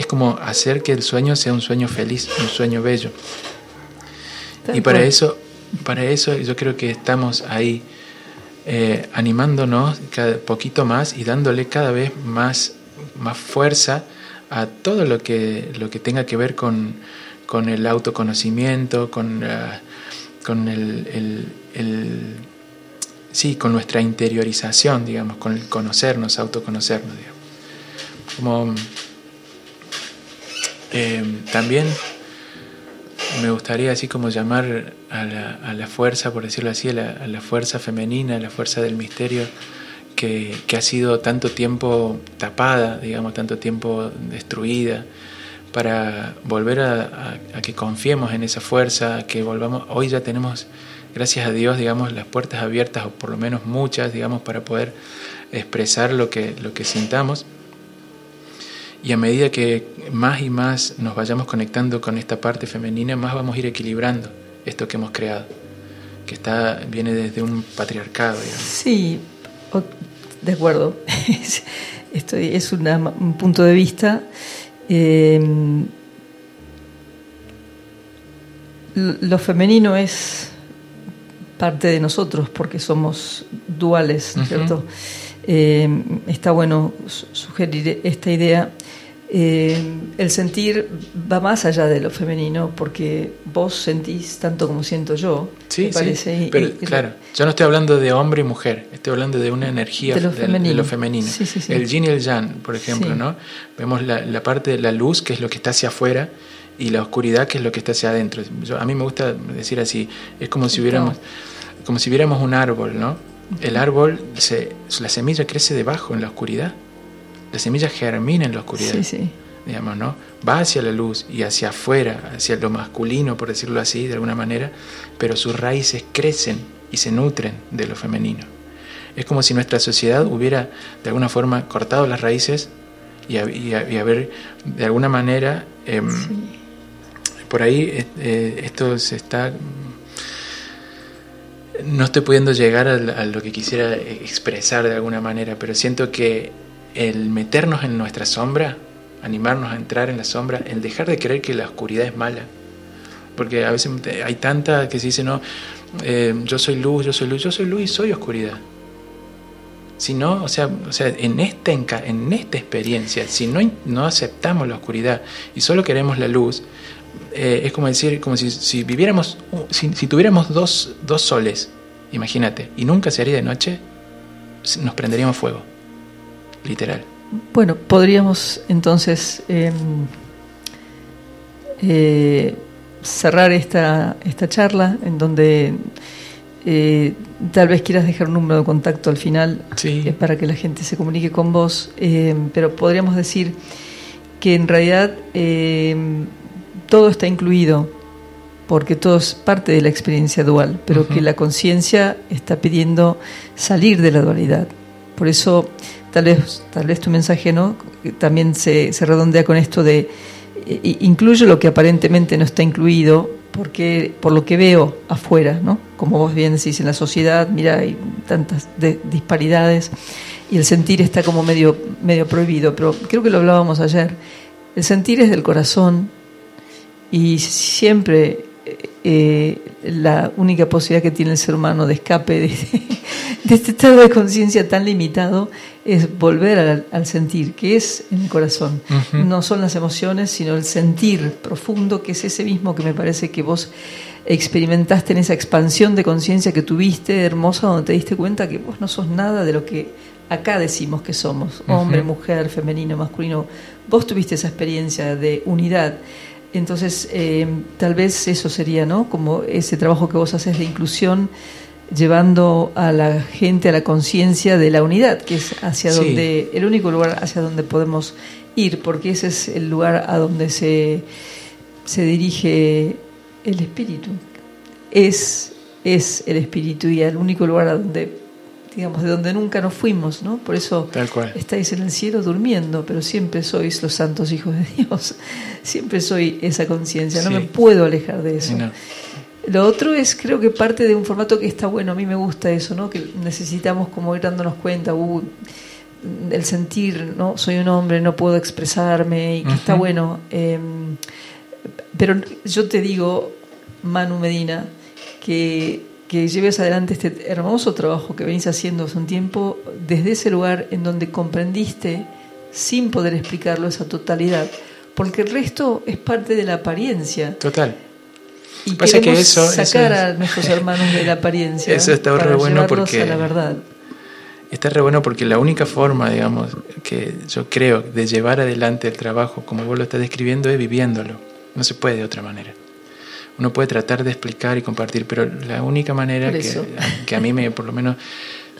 es como hacer que el sueño sea un sueño feliz, un sueño bello. y para eso, para eso yo creo que estamos ahí eh, animándonos cada poquito más y dándole cada vez más, más fuerza a todo lo que, lo que tenga que ver con, con el autoconocimiento, con, con el, el, sí, con nuestra interiorización, digamos, con el conocernos, autoconocernos, digamos. Como eh, también me gustaría así como llamar a la, fuerza, por decirlo así, a la, fuerza femenina, a la fuerza del misterio que, ha sido tanto tiempo tapada, digamos, tanto tiempo destruida, para volver a, que confiemos en esa fuerza, que volvamos, hoy ya tenemos, gracias a Dios, digamos, las puertas abiertas, o por lo menos muchas, digamos, para poder expresar lo que, lo que sintamos y a medida que más y más nos vayamos conectando con esta parte femenina, más vamos a ir equilibrando esto que hemos creado, que está viene desde un patriarcado. Sí, de acuerdo. Esto es un punto de vista. Em, lo femenino es parte de nosotros porque somos duales, ¿cierto? Em, está bueno sugerir esta idea eh, el sentir va más allá de lo femenino porque vos sentís tanto como siento yo. Sí, sí. pero claro, yo no estoy hablando de hombre y mujer, estoy hablando de una energía de lo femenino. el yin y el yang, por ejemplo, ¿no? Vemos la, parte de la luz, que es lo que está hacia afuera, y la oscuridad, que es lo que está hacia adentro. a mí me gusta decir así, es como si hubiéramos, como si viéramos un árbol, ¿no? El árbol, se, la semilla crece debajo, en la oscuridad la semilla germina en la oscuridad. Digamos, ¿no? Va hacia la luz y hacia afuera, hacia lo masculino, por decirlo así, de alguna manera, pero sus raíces crecen y se nutren de lo femenino. Es como si nuestra sociedad hubiera de alguna forma cortado las raíces y, haber de alguna manera em, por ahí eh, eh, esto se está no estoy pudiendo llegar a, lo que quisiera expresar de alguna manera, pero siento que el meternos en nuestra sombra, animarnos a entrar en la sombra, el dejar de creer que la oscuridad es mala. Porque a veces hay tanta que se dice, no, eh, yo soy luz, yo soy luz, yo soy luz y soy oscuridad. Si no, o sea, o sea en, esta, en esta experiencia, si no, no aceptamos la oscuridad y solo queremos la luz, eh, es como decir, como si, si viviéramos, si, tuviéramos dos, dos soles, imagínate, y nunca se haría de noche, nos prenderíamos fuego literal. Bueno, podríamos entonces em, eh, cerrar esta, esta charla en donde eh, tal vez quieras dejar un número de contacto al final sí. para que la gente se comunique con vos, pero podríamos decir que en realidad todo está incluido porque todo es parte de la experiencia dual, pero que la conciencia está pidiendo salir de la dualidad. Por eso, tal vez, tal vez tu mensaje no también se, se redondea con esto de incluyo lo que aparentemente no está incluido, porque por lo que veo afuera, ¿no? Como vos bien decís en la sociedad, mira, hay tantas disparidades y el sentir está como medio medio prohibido, pero creo que lo hablábamos ayer. El sentir es del corazón y siempre eh, la única posibilidad que tiene el ser humano de escape de, este estado de conciencia tan limitado es volver al, sentir, que es en el corazón. No son las emociones, sino el sentir profundo, que es ese mismo que me parece que vos experimentaste en esa expansión de conciencia que tuviste, hermosa, donde te diste cuenta que vos no sos nada de lo que acá decimos que somos, hombre, mujer, femenino, masculino. Vos tuviste esa experiencia de unidad entonces, eh, tal vez eso sería, ¿no? Como ese trabajo que vos haces de inclusión, llevando a la gente a la conciencia de la unidad, que es hacia donde, el único lugar hacia donde podemos ir, porque ese es el lugar a donde se, se dirige el espíritu. Es, es el espíritu y el único lugar a donde digamos, de donde nunca nos fuimos, ¿no? Por eso estáis en el cielo durmiendo, pero siempre sois los santos hijos de Dios. Siempre soy esa conciencia, no me puedo alejar de eso. Lo otro es, creo que parte de un formato que está bueno, a mí me gusta eso, ¿no? Que necesitamos como ir dándonos cuenta, uh, el sentir, ¿no? Soy un hombre, no puedo expresarme, y que está bueno. Em, pero yo te digo, Manu Medina, que que lleves adelante este hermoso trabajo que venís haciendo hace un tiempo desde ese lugar en donde comprendiste, sin poder explicarlo, esa totalidad, porque el resto es parte de la apariencia. Total. Y Pasa que eso, sacar a nuestros hermanos de la apariencia. Eso está re bueno porque. A la verdad. Está re bueno porque la única forma, digamos, que yo creo de llevar adelante el trabajo, como vos lo estás describiendo, es viviéndolo. No se puede de otra manera uno puede tratar de explicar y compartir, pero la única manera que, a mí me, por lo menos,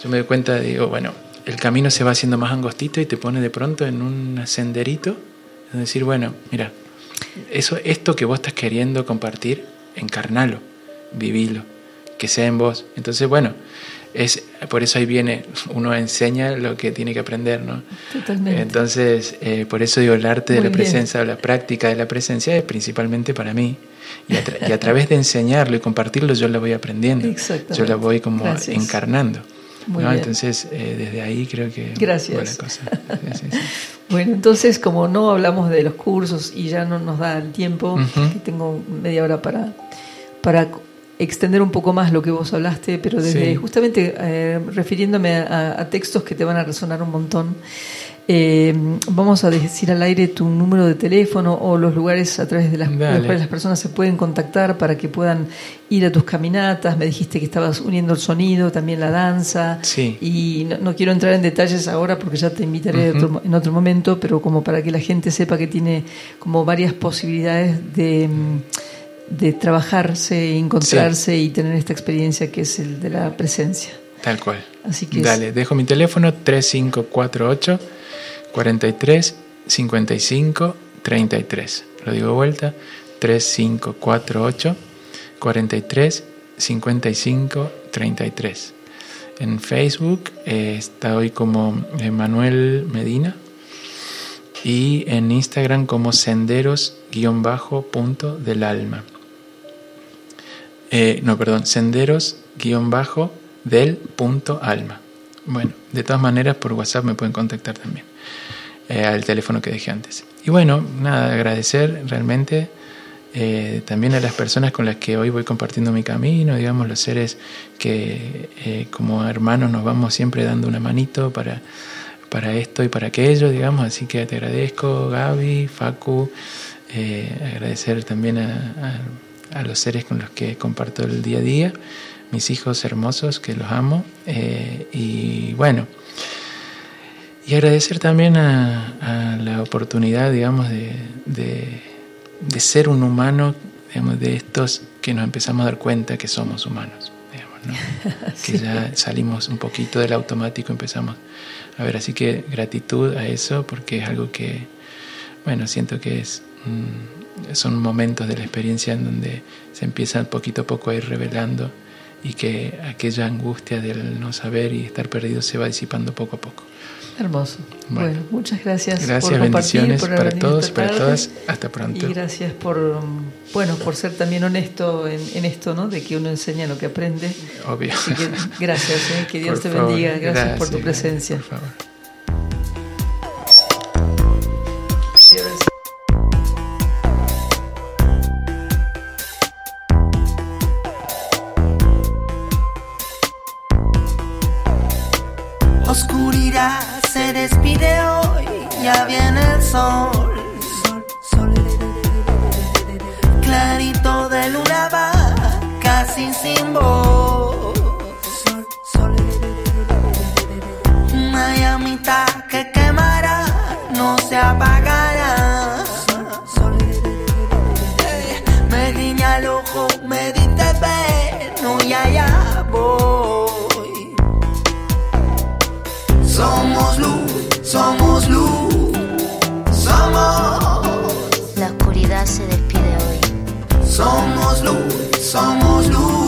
yo me doy cuenta, digo, bueno, el camino se va haciendo más angostito y te pone de pronto en un senderito, es decir, bueno, mira, eso, esto que vos estás queriendo compartir, encarnalo, vivilo, que sea en vos. Entonces, bueno, es por eso ahí viene, uno enseña lo que tiene que aprender, ¿no? Totalmente. Entonces, eh, por eso digo, el arte de la presencia, o la práctica de la presencia es principalmente para mí. Y a, través de enseñarlo y compartirlo yo lo voy aprendiendo. Yo lo voy como encarnando. Entonces, eh, desde ahí creo que... Gracias. bueno, entonces, como no hablamos de los cursos y ya no nos da el tiempo, que tengo media hora para, para extender un poco más lo que vos hablaste, pero desde justamente eh, refiriéndome a, textos que te van a resonar un montón. Eh, vamos a decir al aire tu número de teléfono o los lugares a través de las, los cuales las personas se pueden contactar para que puedan ir a tus caminatas. Me dijiste que estabas uniendo el sonido, también la danza. Y no, quiero entrar en detalles ahora porque ya te invitaré en otro momento, pero como para que la gente sepa que tiene como varias posibilidades de, de trabajarse, encontrarse y tener esta experiencia que es el de la presencia. Tal cual. Así que Dale, dejo mi teléfono 3548 43 55 33. Lo digo de vuelta, 3548 43 55 33. En Facebook eh, está hoy como Manuel Medina y en Instagram como senderos-punto del alma. Eh, no, perdón, senderos-del punto alma. Bueno, de todas maneras por WhatsApp me pueden contactar también. Eh, al teléfono que dejé antes. Y bueno, nada, agradecer realmente eh, también a las personas con las que hoy voy compartiendo mi camino, digamos, los seres que eh, como hermanos nos vamos siempre dando una manito para, para esto y para aquello, digamos, así que te agradezco, Gaby, Facu, agradecer también a, los seres con los que comparto el día a día, mis hijos hermosos, que los amo, y bueno, y agradecer también a, la oportunidad, digamos, de, de, ser un humano digamos, de estos que nos empezamos a dar cuenta que somos humanos, digamos, ¿no? que ya salimos un poquito del automático, empezamos a ver, así que gratitud a eso porque es algo que, bueno, siento que es... son momentos de la experiencia en donde se empieza poquito a poco a ir revelando y que aquella angustia del no saber y estar perdido se va disipando poco a poco. Hermoso. Bueno, muchas gracias. Gracias, por bendiciones para todos y para todas. Hasta pronto. Y gracias por, bueno, por ser también honesto en, esto, ¿no? De que uno enseña lo que aprende. Obvio. gracias, ¿eh? que Dios te bendiga. Gracias, por tu presencia. Por favor. se despide hoy, ya viene el sol. sol, sol, Clarito de luna va, casi sin voz. Una llamita que quemará, no se apaga. Somos luz, somos. La oscuridad se despide hoy. Somos luz, somos luz.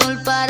sol para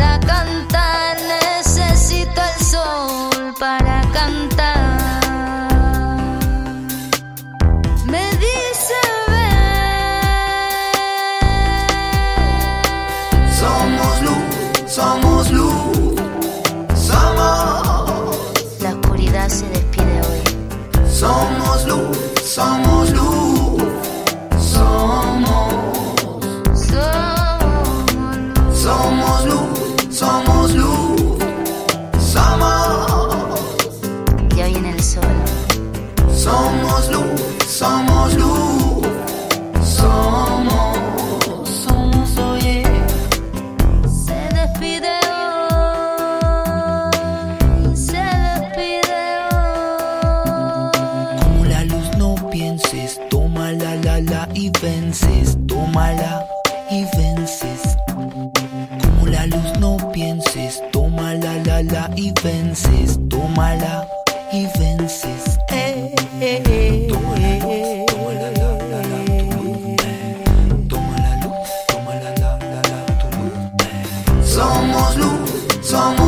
tómala y vences, tómala y vences. Eh. Toma la luz, toma la la la la tu luz. Toma la luz, toma la la la la tu luz. Somos luz, somos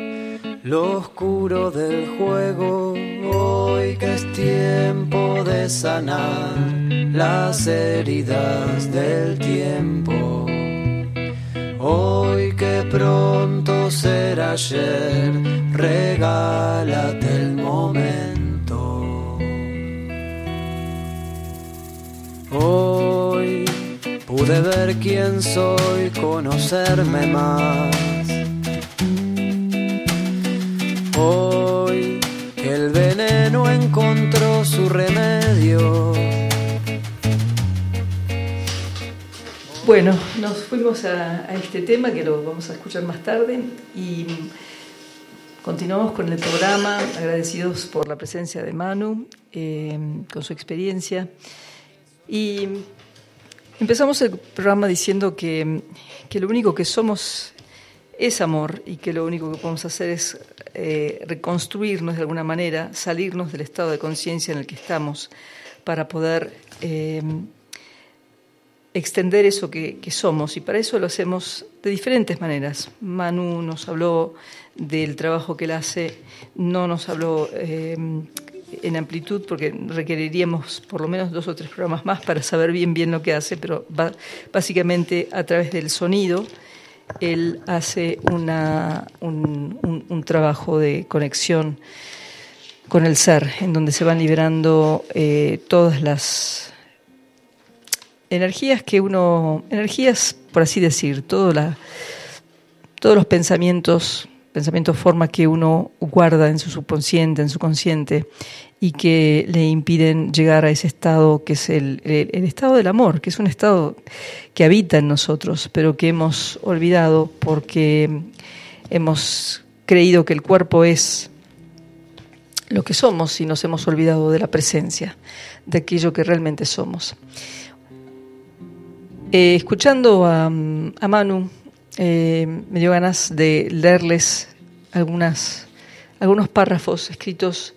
lo oscuro del juego. Hoy que es tiempo de sanar las heridas del tiempo. Hoy que pronto será ayer, regálate el momento. Hoy pude ver quién soy, conocerme más Hoy el veneno encontró su remedio. Bueno, nos fuimos a, este tema que lo vamos a escuchar más tarde y continuamos con el programa, agradecidos por la presencia de Manu, eh, con su experiencia. Y empezamos el programa diciendo que, que, lo único que somos es amor y que lo único que podemos hacer es eh, reconstruirnos de alguna manera, salirnos del estado de conciencia en el que estamos para poder... Eh, extender eso que, somos y para eso lo hacemos de diferentes maneras. Manu nos habló del trabajo que él hace, no nos habló eh, en amplitud porque requeriríamos por lo menos dos o tres programas más para saber bien bien lo que hace, pero básicamente a través del sonido él hace una, un, trabajo de conexión con el ser, en donde se van liberando eh, todas las energías que uno, energías por así decir, todo todos los pensamientos, pensamientos forma que uno guarda en su subconsciente, en su consciente, y que le impiden llegar a ese estado que es el, el, estado del amor, que es un estado que habita en nosotros, pero que hemos olvidado porque hemos creído que el cuerpo es lo que somos y nos hemos olvidado de la presencia, de aquello que realmente somos. Eh, escuchando a, Manu, eh, me dio ganas de leerles algunas, algunos párrafos escritos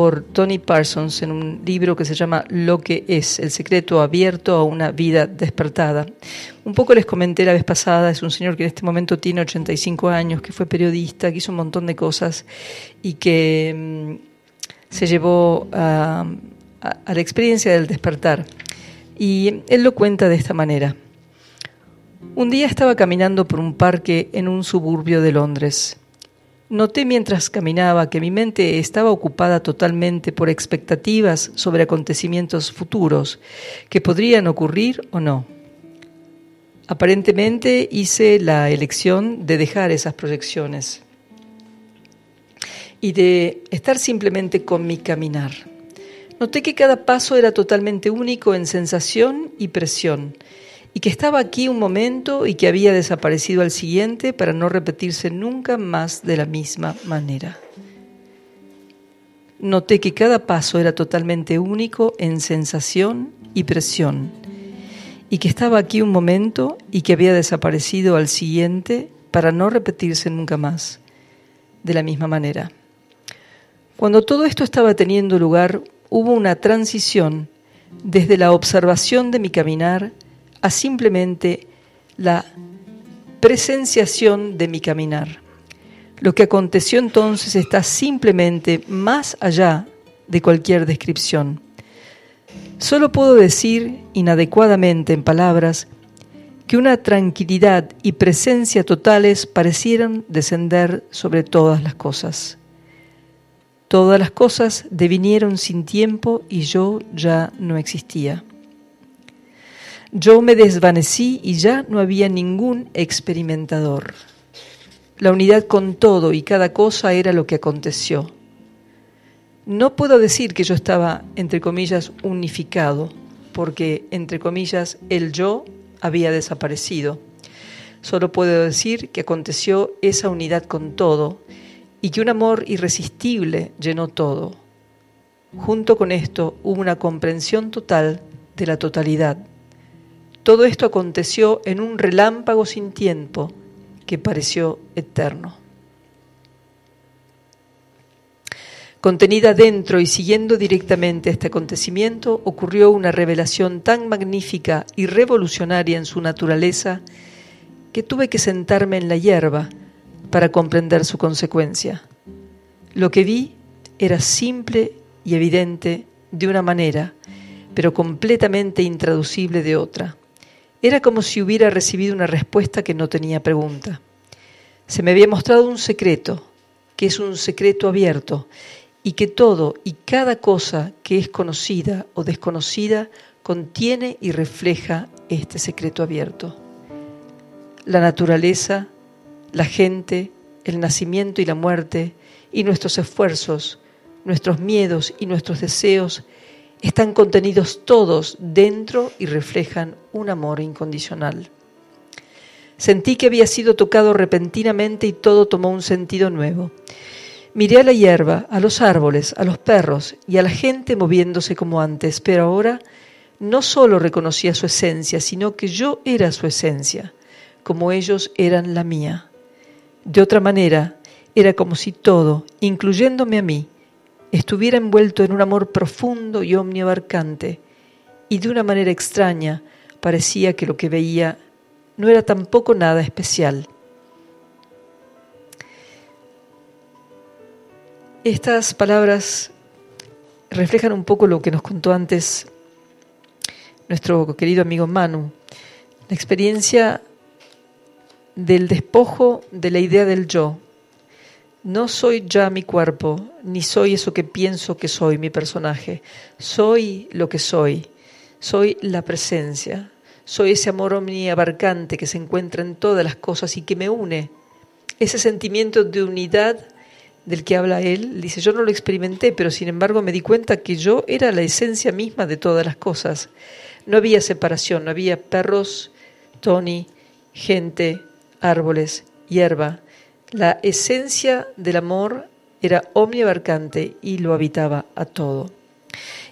por Tony Parsons en un libro que se llama Lo que es, el secreto abierto a una vida despertada. Un poco les comenté la vez pasada, es un señor que en este momento tiene 85 años, que fue periodista, que hizo un montón de cosas y que mm, se llevó a la experiencia del despertar. Y él lo cuenta de esta manera. Un día estaba caminando por un parque en un suburbio de Londres. Noté mientras caminaba que mi mente estaba ocupada totalmente por expectativas sobre acontecimientos futuros que podrían ocurrir o no. Aparentemente hice la elección de dejar esas proyecciones y de estar simplemente con mi caminar. Noté que cada paso era totalmente único en sensación y presión, y que estaba aquí un momento y que había desaparecido al siguiente para no repetirse nunca más de la misma manera. Noté que cada paso era totalmente único en sensación y presión, y que estaba aquí un momento y que había desaparecido al siguiente para no repetirse nunca más de la misma manera. Cuando todo esto estaba teniendo lugar, hubo una transición desde la observación de mi caminar a simplemente la presenciación de mi caminar. Lo que aconteció entonces está simplemente más allá de cualquier descripción. Solo puedo decir inadecuadamente en palabras que una tranquilidad y presencia totales parecieron descender sobre todas las cosas. Todas las cosas devinieron sin tiempo y yo ya no existía. Yo me desvanecí y ya no había ningún experimentador. La unidad con todo y cada cosa era lo que aconteció. No puedo decir que yo estaba, entre comillas, unificado, porque, entre comillas, el yo había desaparecido. Solo puedo decir que aconteció esa unidad con todo y que un amor irresistible llenó todo. Junto con esto hubo una comprensión total de la totalidad. Todo esto aconteció en un relámpago sin tiempo que pareció eterno. Contenida dentro y siguiendo directamente este acontecimiento, ocurrió una revelación tan magnífica y revolucionaria en su naturaleza que tuve que sentarme en la hierba para comprender su consecuencia. Lo que vi era simple y evidente de una manera, pero completamente intraducible de otra. Era como si hubiera recibido una respuesta que no tenía pregunta. Se me había mostrado un secreto, que es un secreto abierto, y que todo y cada cosa que es conocida o desconocida contiene y refleja este secreto abierto. La naturaleza, la gente, el nacimiento y la muerte, y nuestros esfuerzos, nuestros miedos y nuestros deseos están contenidos todos dentro y reflejan un amor incondicional. Sentí que había sido tocado repentinamente y todo tomó un sentido nuevo. Miré a la hierba, a los árboles, a los perros y a la gente moviéndose como antes, pero ahora no solo reconocía su esencia, sino que yo era su esencia, como ellos eran la mía. De otra manera, era como si todo, incluyéndome a mí, estuviera envuelto en un amor profundo y omniabarcante, y de una manera extraña parecía que lo que veía no era tampoco nada especial. Estas palabras reflejan un poco lo que nos contó antes nuestro querido amigo Manu, la experiencia del despojo de la idea del yo, no soy ya mi cuerpo, ni soy eso que pienso que soy, mi personaje. Soy lo que soy. Soy la presencia. Soy ese amor omniabarcante que se encuentra en todas las cosas y que me une. Ese sentimiento de unidad del que habla él, dice, yo no lo experimenté, pero sin embargo me di cuenta que yo era la esencia misma de todas las cosas. No había separación, no había perros, Tony, gente, árboles, hierba la esencia del amor era omniabarcante y lo habitaba a todo.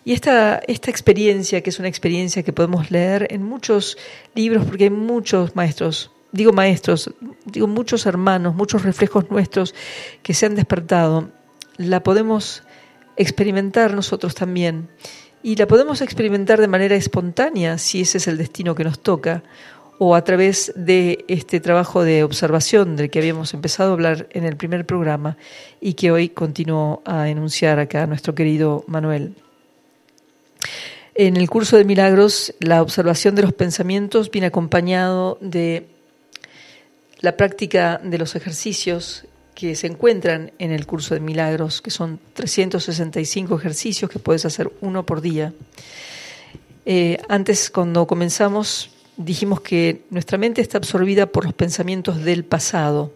Y esta, esta experiencia, que es una experiencia que podemos leer en muchos libros, porque hay muchos maestros, digo maestros, digo muchos hermanos, muchos reflejos nuestros que se han despertado, la podemos experimentar nosotros también. Y la podemos experimentar de manera espontánea, si ese es el destino que nos toca, o a través de este trabajo de observación del que habíamos empezado a hablar en el primer programa y que hoy continuó a enunciar acá nuestro querido Manuel. En el curso de milagros, la observación de los pensamientos viene acompañado de la práctica de los ejercicios que se encuentran en el curso de milagros, que son 365 ejercicios que puedes hacer uno por día. Eh, antes, cuando comenzamos, dijimos que nuestra mente está absorbida por los pensamientos del pasado.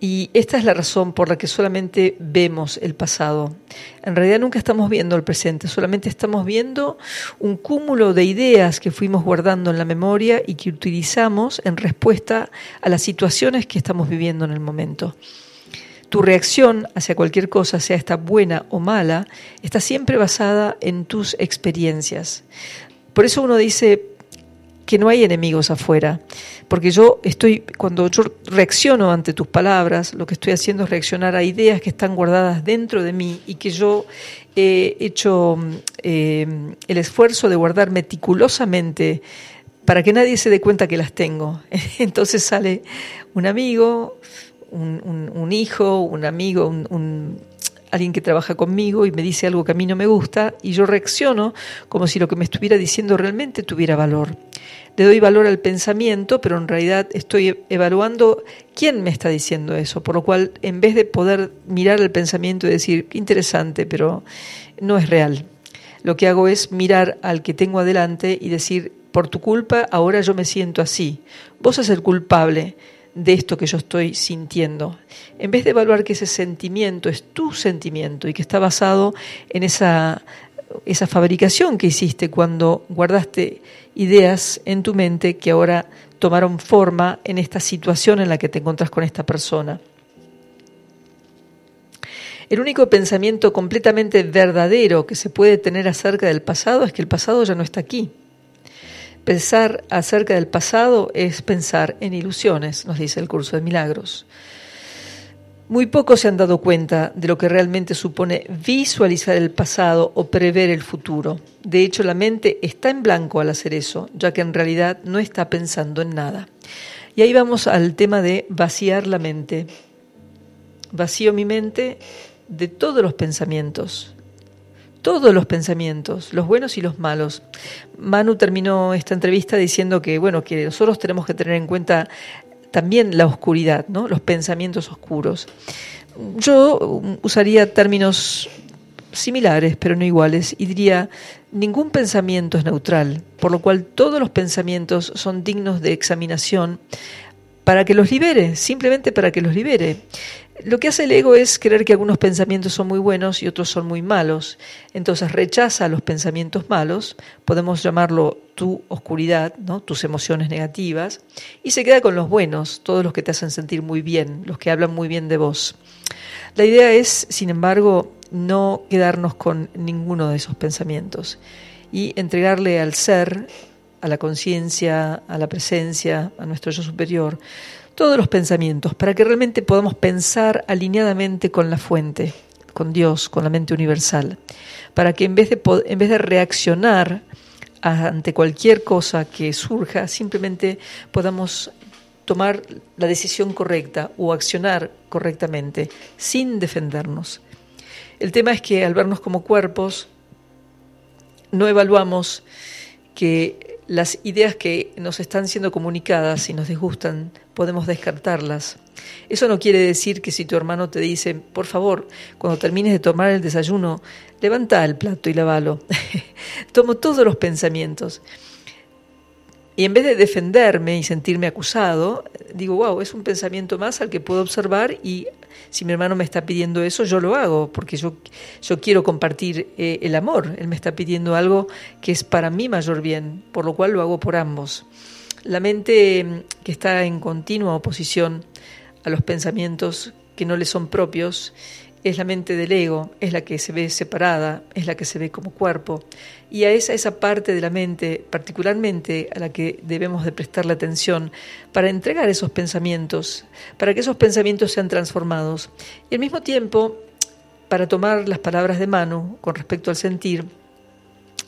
Y esta es la razón por la que solamente vemos el pasado. En realidad nunca estamos viendo el presente, solamente estamos viendo un cúmulo de ideas que fuimos guardando en la memoria y que utilizamos en respuesta a las situaciones que estamos viviendo en el momento. Tu reacción hacia cualquier cosa, sea esta buena o mala, está siempre basada en tus experiencias. Por eso uno dice que no hay enemigos afuera, porque yo estoy, cuando yo reacciono ante tus palabras, lo que estoy haciendo es reaccionar a ideas que están guardadas dentro de mí y que yo he hecho eh, el esfuerzo de guardar meticulosamente para que nadie se dé cuenta que las tengo. Entonces sale un amigo, un, hijo, un amigo, un alguien que trabaja conmigo y me dice algo que a mí no me gusta y yo reacciono como si lo que me estuviera diciendo realmente tuviera valor. Le doy valor al pensamiento, pero en realidad estoy evaluando quién me está diciendo eso, por lo cual en vez de poder mirar el pensamiento y decir, interesante, pero no es real, lo que hago es mirar al que tengo adelante y decir, por tu culpa ahora yo me siento así, vos sos el culpable, de esto que yo estoy sintiendo. En vez de evaluar que ese sentimiento es tu sentimiento y que está basado en esa, esa fabricación que hiciste cuando guardaste ideas en tu mente que ahora tomaron forma en esta situación en la que te encuentras con esta persona. El único pensamiento completamente verdadero que se puede tener acerca del pasado es que el pasado ya no está aquí. Pensar acerca del pasado es pensar en ilusiones, nos dice el curso de milagros. Muy pocos se han dado cuenta de lo que realmente supone visualizar el pasado o prever el futuro. De hecho, la mente está en blanco al hacer eso, ya que en realidad no está pensando en nada. Y ahí vamos al tema de vaciar la mente. Vacío mi mente de todos los pensamientos, todos los pensamientos, los buenos y los malos. Manu terminó esta entrevista diciendo que, bueno, que nosotros tenemos que tener en cuenta también la oscuridad, ¿no? los pensamientos oscuros. Yo usaría términos similares, pero no iguales, y diría, ningún pensamiento es neutral, por lo cual todos los pensamientos son dignos de examinación para que los libere, simplemente para que los libere. Lo que hace el ego es creer que algunos pensamientos son muy buenos y otros son muy malos. Entonces rechaza los pensamientos malos, podemos llamarlo tu oscuridad, ¿no? tus emociones negativas, y se queda con los buenos, todos los que te hacen sentir muy bien, los que hablan muy bien de vos. La idea es, sin embargo, no quedarnos con ninguno de esos pensamientos y entregarle al ser, a la conciencia, a la presencia, a nuestro yo superior, todos los pensamientos, para que realmente podamos pensar alineadamente con la fuente, con Dios, con la mente universal, para que en vez de, en vez de reaccionar ante cualquier cosa que surja, simplemente podamos tomar la decisión correcta o accionar correctamente, sin defendernos. El tema es que al vernos como cuerpos, no evaluamos que las ideas que nos están siendo comunicadas y nos disgustan, podemos descartarlas. Eso no quiere decir que si tu hermano te dice, por favor, cuando termines de tomar el desayuno, levanta el plato y lávalo. Tomo todos los pensamientos. Y en vez de defenderme y sentirme acusado, digo, wow, es un pensamiento más al que puedo observar y si mi hermano me está pidiendo eso, yo lo hago, porque yo, yo quiero compartir eh, el amor. Él me está pidiendo algo que es para mi mayor bien, por lo cual lo hago por ambos. La mente mm, que está en continua oposición a los pensamientos que no le son propios es la mente del ego, es la que se ve separada, es la que se ve como cuerpo. Y a esa, esa parte de la mente, particularmente a la que debemos de prestarle atención para entregar esos pensamientos, para que esos pensamientos sean transformados. Y al mismo tiempo, para tomar las palabras de Manu con respecto al sentir,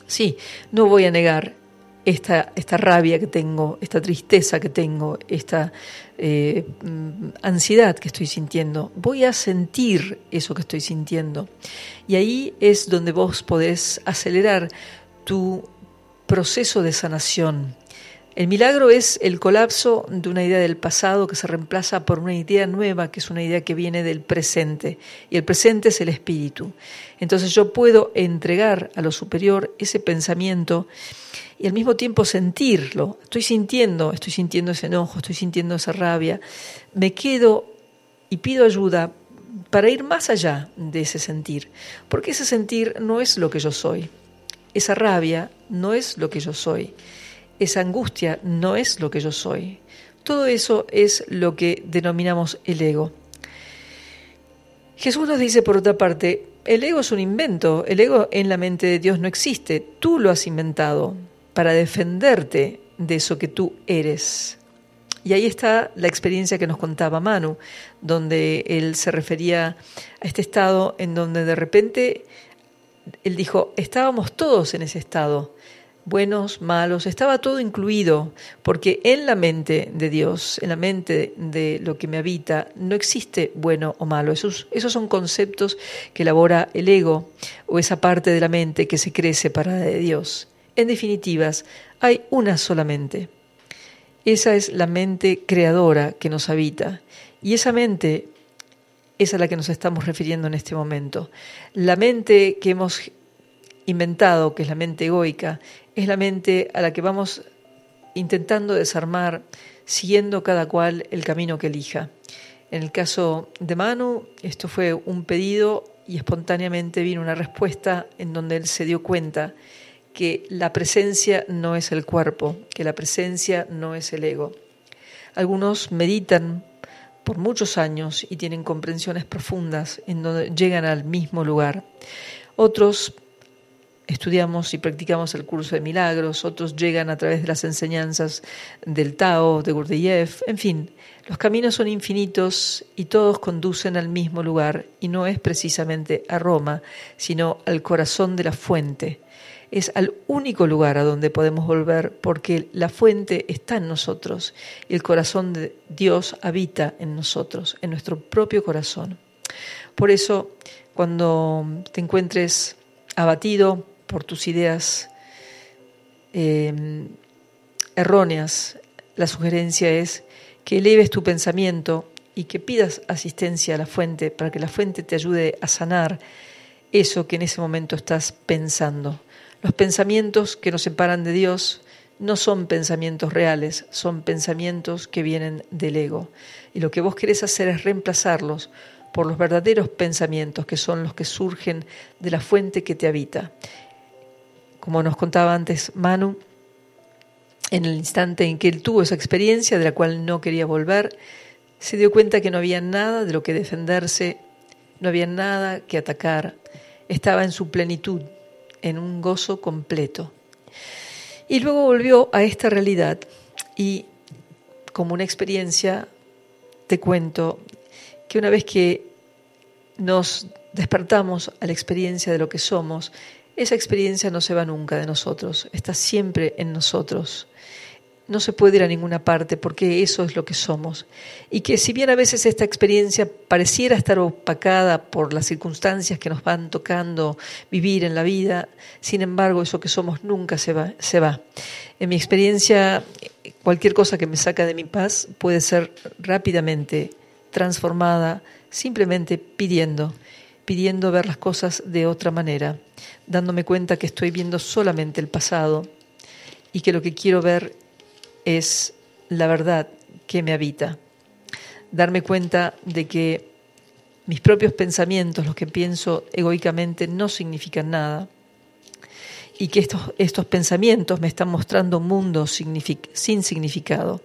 sí, no voy a negar esta, esta rabia que tengo, esta tristeza que tengo, esta eh, mm, ansiedad que estoy sintiendo. Voy a sentir eso que estoy sintiendo. Y ahí es donde vos podés acelerar tu proceso de sanación. El milagro es el colapso de una idea del pasado que se reemplaza por una idea nueva, que es una idea que viene del presente. Y el presente es el espíritu. Entonces yo puedo entregar a lo superior ese pensamiento y al mismo tiempo sentirlo. Estoy sintiendo, estoy sintiendo ese enojo, estoy sintiendo esa rabia. Me quedo y pido ayuda para ir más allá de ese sentir, porque ese sentir no es lo que yo soy. Esa rabia no es lo que yo soy. Esa angustia no es lo que yo soy. Todo eso es lo que denominamos el ego. Jesús nos dice, por otra parte, el ego es un invento, el ego en la mente de Dios no existe, tú lo has inventado para defenderte de eso que tú eres. Y ahí está la experiencia que nos contaba Manu, donde él se refería a este estado en donde de repente él dijo, estábamos todos en ese estado, buenos, malos, estaba todo incluido, porque en la mente de Dios, en la mente de lo que me habita, no existe bueno o malo. Esos, esos son conceptos que elabora el ego o esa parte de la mente que se cree separada de Dios. En definitivas, hay una solamente. Esa es la mente creadora que nos habita. Y esa mente es a la que nos estamos refiriendo en este momento. La mente que hemos inventado, que es la mente egoica, es la mente a la que vamos intentando desarmar, siguiendo cada cual el camino que elija. En el caso de Manu, esto fue un pedido y espontáneamente vino una respuesta en donde él se dio cuenta que la presencia no es el cuerpo, que la presencia no es el ego. Algunos meditan por muchos años y tienen comprensiones profundas en donde llegan al mismo lugar. Otros estudiamos y practicamos el curso de milagros, otros llegan a través de las enseñanzas del Tao, de Gurdjieff, en fin, los caminos son infinitos y todos conducen al mismo lugar y no es precisamente a Roma, sino al corazón de la fuente, es al único lugar a donde podemos volver porque la fuente está en nosotros y el corazón de Dios habita en nosotros, en nuestro propio corazón. Por eso, cuando te encuentres abatido por tus ideas em, erróneas, la sugerencia es que eleves tu pensamiento y que pidas asistencia a la fuente para que la fuente te ayude a sanar eso que en ese momento estás pensando. Los pensamientos que nos separan de Dios no son pensamientos reales, son pensamientos que vienen del ego. Y lo que vos querés hacer es reemplazarlos por los verdaderos pensamientos, que son los que surgen de la fuente que te habita. Como nos contaba antes Manu, en el instante en que él tuvo esa experiencia de la cual no quería volver, se dio cuenta que no había nada de lo que defenderse, no había nada que atacar, estaba en su plenitud, en un gozo completo. Y luego volvió a esta realidad y como una experiencia te cuento que una vez que nos despertamos a la experiencia de lo que somos, esa experiencia no se va nunca de nosotros, está siempre en nosotros. No se puede ir a ninguna parte porque eso es lo que somos. Y que si bien a veces esta experiencia pareciera estar opacada por las circunstancias que nos van tocando vivir en la vida, sin embargo eso que somos nunca se va. Se va. En mi experiencia, cualquier cosa que me saca de mi paz puede ser rápidamente transformada simplemente pidiendo, pidiendo ver las cosas de otra manera, dándome cuenta que estoy viendo solamente el pasado y que lo que quiero ver es la verdad que me habita. Darme cuenta de que mis propios pensamientos, los que pienso egoicamente, no significan nada y que estos, estos pensamientos me están mostrando un mundo sin significado.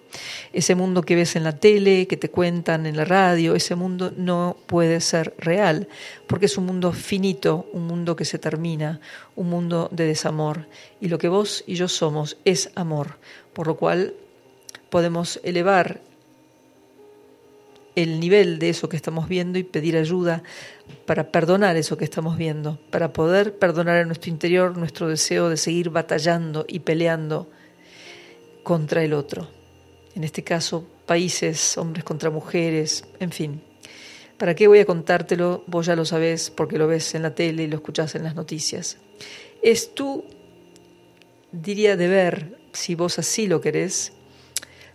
Ese mundo que ves en la tele, que te cuentan en la radio, ese mundo no puede ser real, porque es un mundo finito, un mundo que se termina, un mundo de desamor. Y lo que vos y yo somos es amor, por lo cual podemos elevar el nivel de eso que estamos viendo y pedir ayuda para perdonar eso que estamos viendo, para poder perdonar en nuestro interior nuestro deseo de seguir batallando y peleando contra el otro. En este caso, países, hombres contra mujeres, en fin. ¿Para qué voy a contártelo? Vos ya lo sabés porque lo ves en la tele y lo escuchás en las noticias. Es tu, diría, deber, si vos así lo querés,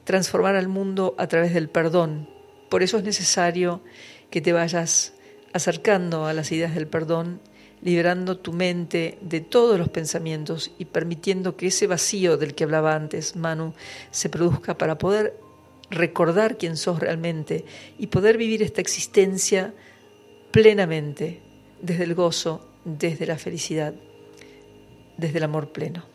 transformar al mundo a través del perdón, por eso es necesario que te vayas acercando a las ideas del perdón, liberando tu mente de todos los pensamientos y permitiendo que ese vacío del que hablaba antes Manu se produzca para poder recordar quién sos realmente y poder vivir esta existencia plenamente, desde el gozo, desde la felicidad, desde el amor pleno.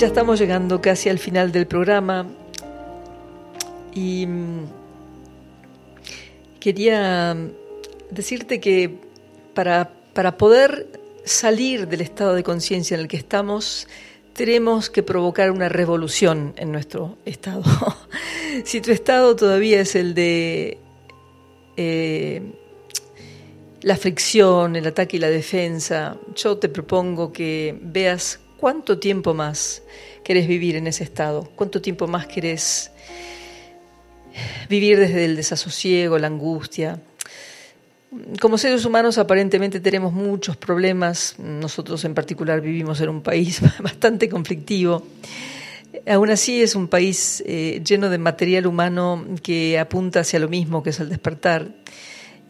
Ya estamos llegando casi al final del programa y mm, quería decirte que para, para poder salir del estado de conciencia en el que estamos, tenemos que provocar una revolución en nuestro estado. si tu estado todavía es el de eh, la fricción, el ataque y la defensa, yo te propongo que veas cuánto tiempo más querés vivir en ese estado? ¿Cuánto tiempo más querés vivir desde el desasosiego, la angustia? Como seres humanos aparentemente tenemos muchos problemas, nosotros en particular vivimos en un país bastante conflictivo. Aún así es un país eh, lleno de material humano que apunta hacia lo mismo, que es el despertar.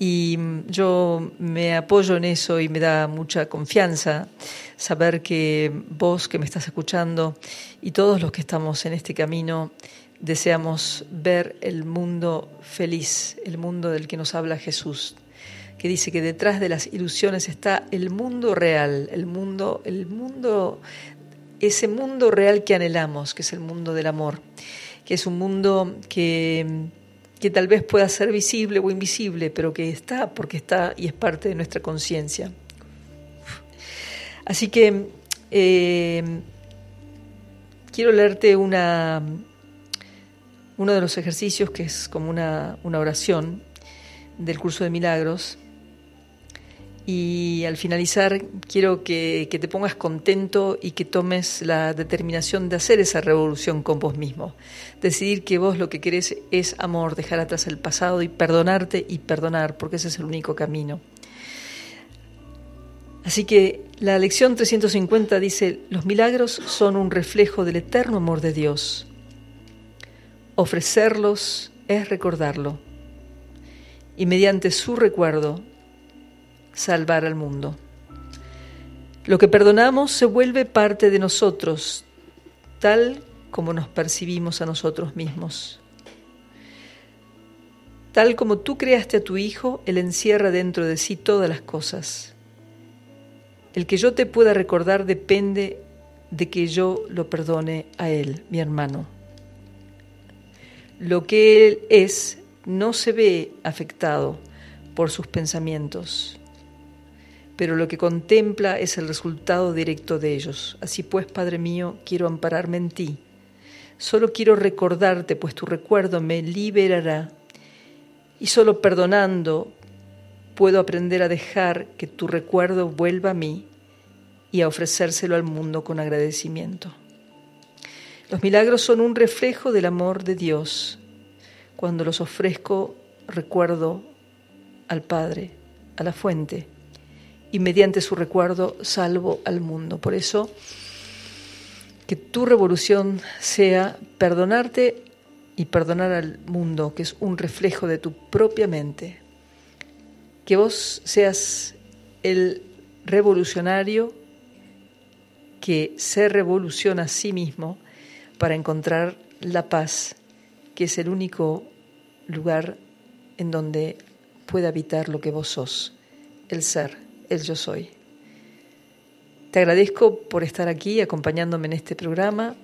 Y yo me apoyo en eso y me da mucha confianza saber que vos que me estás escuchando y todos los que estamos en este camino deseamos ver el mundo feliz, el mundo del que nos habla Jesús, que dice que detrás de las ilusiones está el mundo real, el mundo, el mundo, ese mundo real que anhelamos, que es el mundo del amor, que es un mundo que que tal vez pueda ser visible o invisible, pero que está porque está y es parte de nuestra conciencia. Así que eh, quiero leerte una, uno de los ejercicios que es como una, una oración del curso de milagros y al finalizar quiero que, te pongas contento y que tomes la determinación de hacer esa revolución con vos mismo. Decidir que vos lo que querés es amor, dejar atrás el pasado y perdonarte y perdonar, porque ese es el único camino. Así que la lección 350 dice, los milagros son un reflejo del eterno amor de Dios. Ofrecerlos es recordarlo. Y mediante su recuerdo salvar al mundo. Lo que perdonamos se vuelve parte de nosotros, tal como nos percibimos a nosotros mismos. Tal como tú creaste a tu Hijo, Él encierra dentro de sí todas las cosas. El que yo te pueda recordar depende de que yo lo perdone a Él, mi hermano. Lo que Él es no se ve afectado por sus pensamientos pero lo que contempla es el resultado directo de ellos. Así pues, Padre mío, quiero ampararme en ti. Solo quiero recordarte, pues tu recuerdo me liberará. Y solo perdonando puedo aprender a dejar que tu recuerdo vuelva a mí y a ofrecérselo al mundo con agradecimiento. Los milagros son un reflejo del amor de Dios. Cuando los ofrezco, recuerdo al Padre, a la fuente y mediante su recuerdo salvo al mundo. Por eso, que tu revolución sea perdonarte y perdonar al mundo, que es un reflejo de tu propia mente. Que vos seas el revolucionario que se revoluciona a sí mismo para encontrar la paz, que es el único lugar en donde puede habitar lo que vos sos, el ser el yo soy. Te agradezco por estar aquí acompañándome en este programa.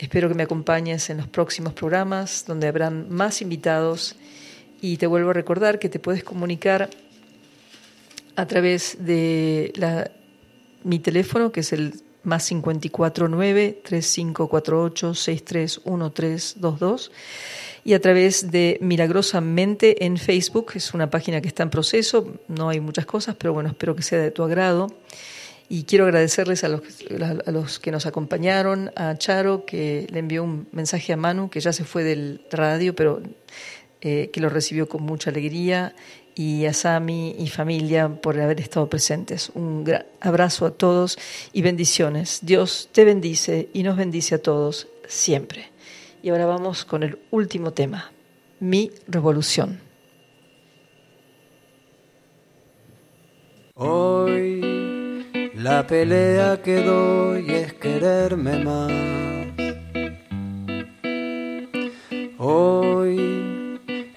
Espero que me acompañes en los próximos programas donde habrán más invitados y te vuelvo a recordar que te puedes comunicar a través de mi teléfono que es el más 549 3548 631322 y a través de Milagrosamente en Facebook. Es una página que está en proceso, no hay muchas cosas, pero bueno, espero que sea de tu agrado. Y quiero agradecerles a los, a los que nos acompañaron, a Charo, que le envió un mensaje a Manu, que ya se fue del radio, pero eh, que lo recibió con mucha alegría, y a Sami y familia por haber estado presentes. Un gran abrazo a todos y bendiciones. Dios te bendice y nos bendice a todos siempre. Y ahora vamos con el último tema, mi revolución. Hoy la pelea que doy es quererme más. Hoy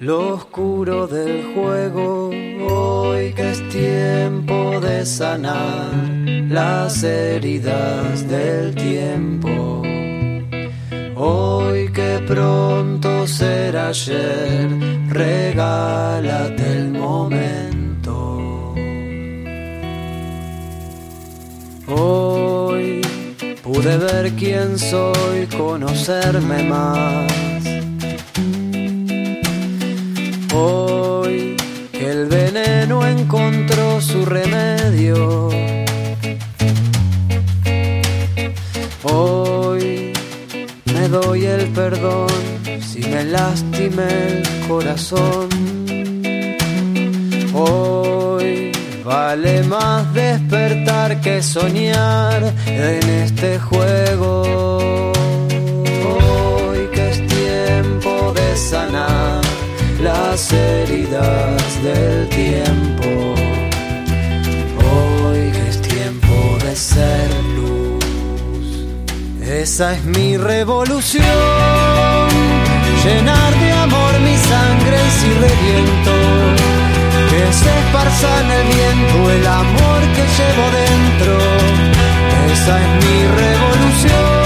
lo oscuro del juego. Hoy que es tiempo de sanar las heridas del tiempo. Hoy que pronto será ayer, regálate el momento. Hoy pude ver quién soy, conocerme más Hoy el veneno encontró su remedio. Hoy me doy el perdón si me lastime el corazón. Hoy vale más despertar que soñar en este juego. Hoy que es tiempo de sanar las heridas del tiempo. Hoy es tiempo de ser luz. Esa es mi revolución. Llenar de amor mi sangre si reviento. Que se esparza en el viento el amor que llevo dentro. Esa es mi revolución.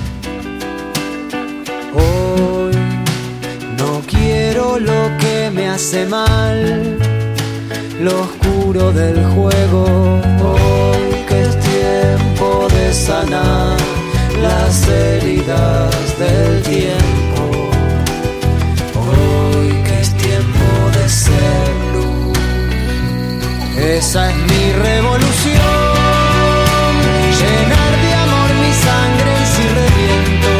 Lo que me hace mal, lo oscuro del juego, hoy que es tiempo de sanar las heridas del tiempo, hoy que es tiempo de ser luz, esa es mi revolución. Llenar de amor mi sangre en si reviento,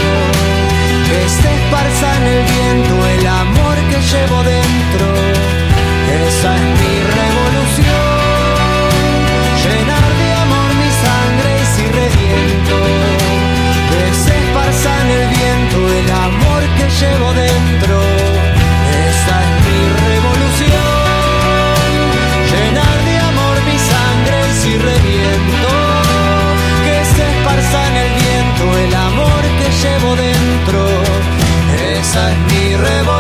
que se esparza en el viento el amor llevo dentro. Esa es mi revolución. Llenar de amor mi sangre y si reviento, que se esparza en el viento el amor que llevo dentro. Esa es mi revolución. Llenar de amor mi sangre y si reviento, que se esparza en el viento el amor que llevo dentro. Esa es mi revolución.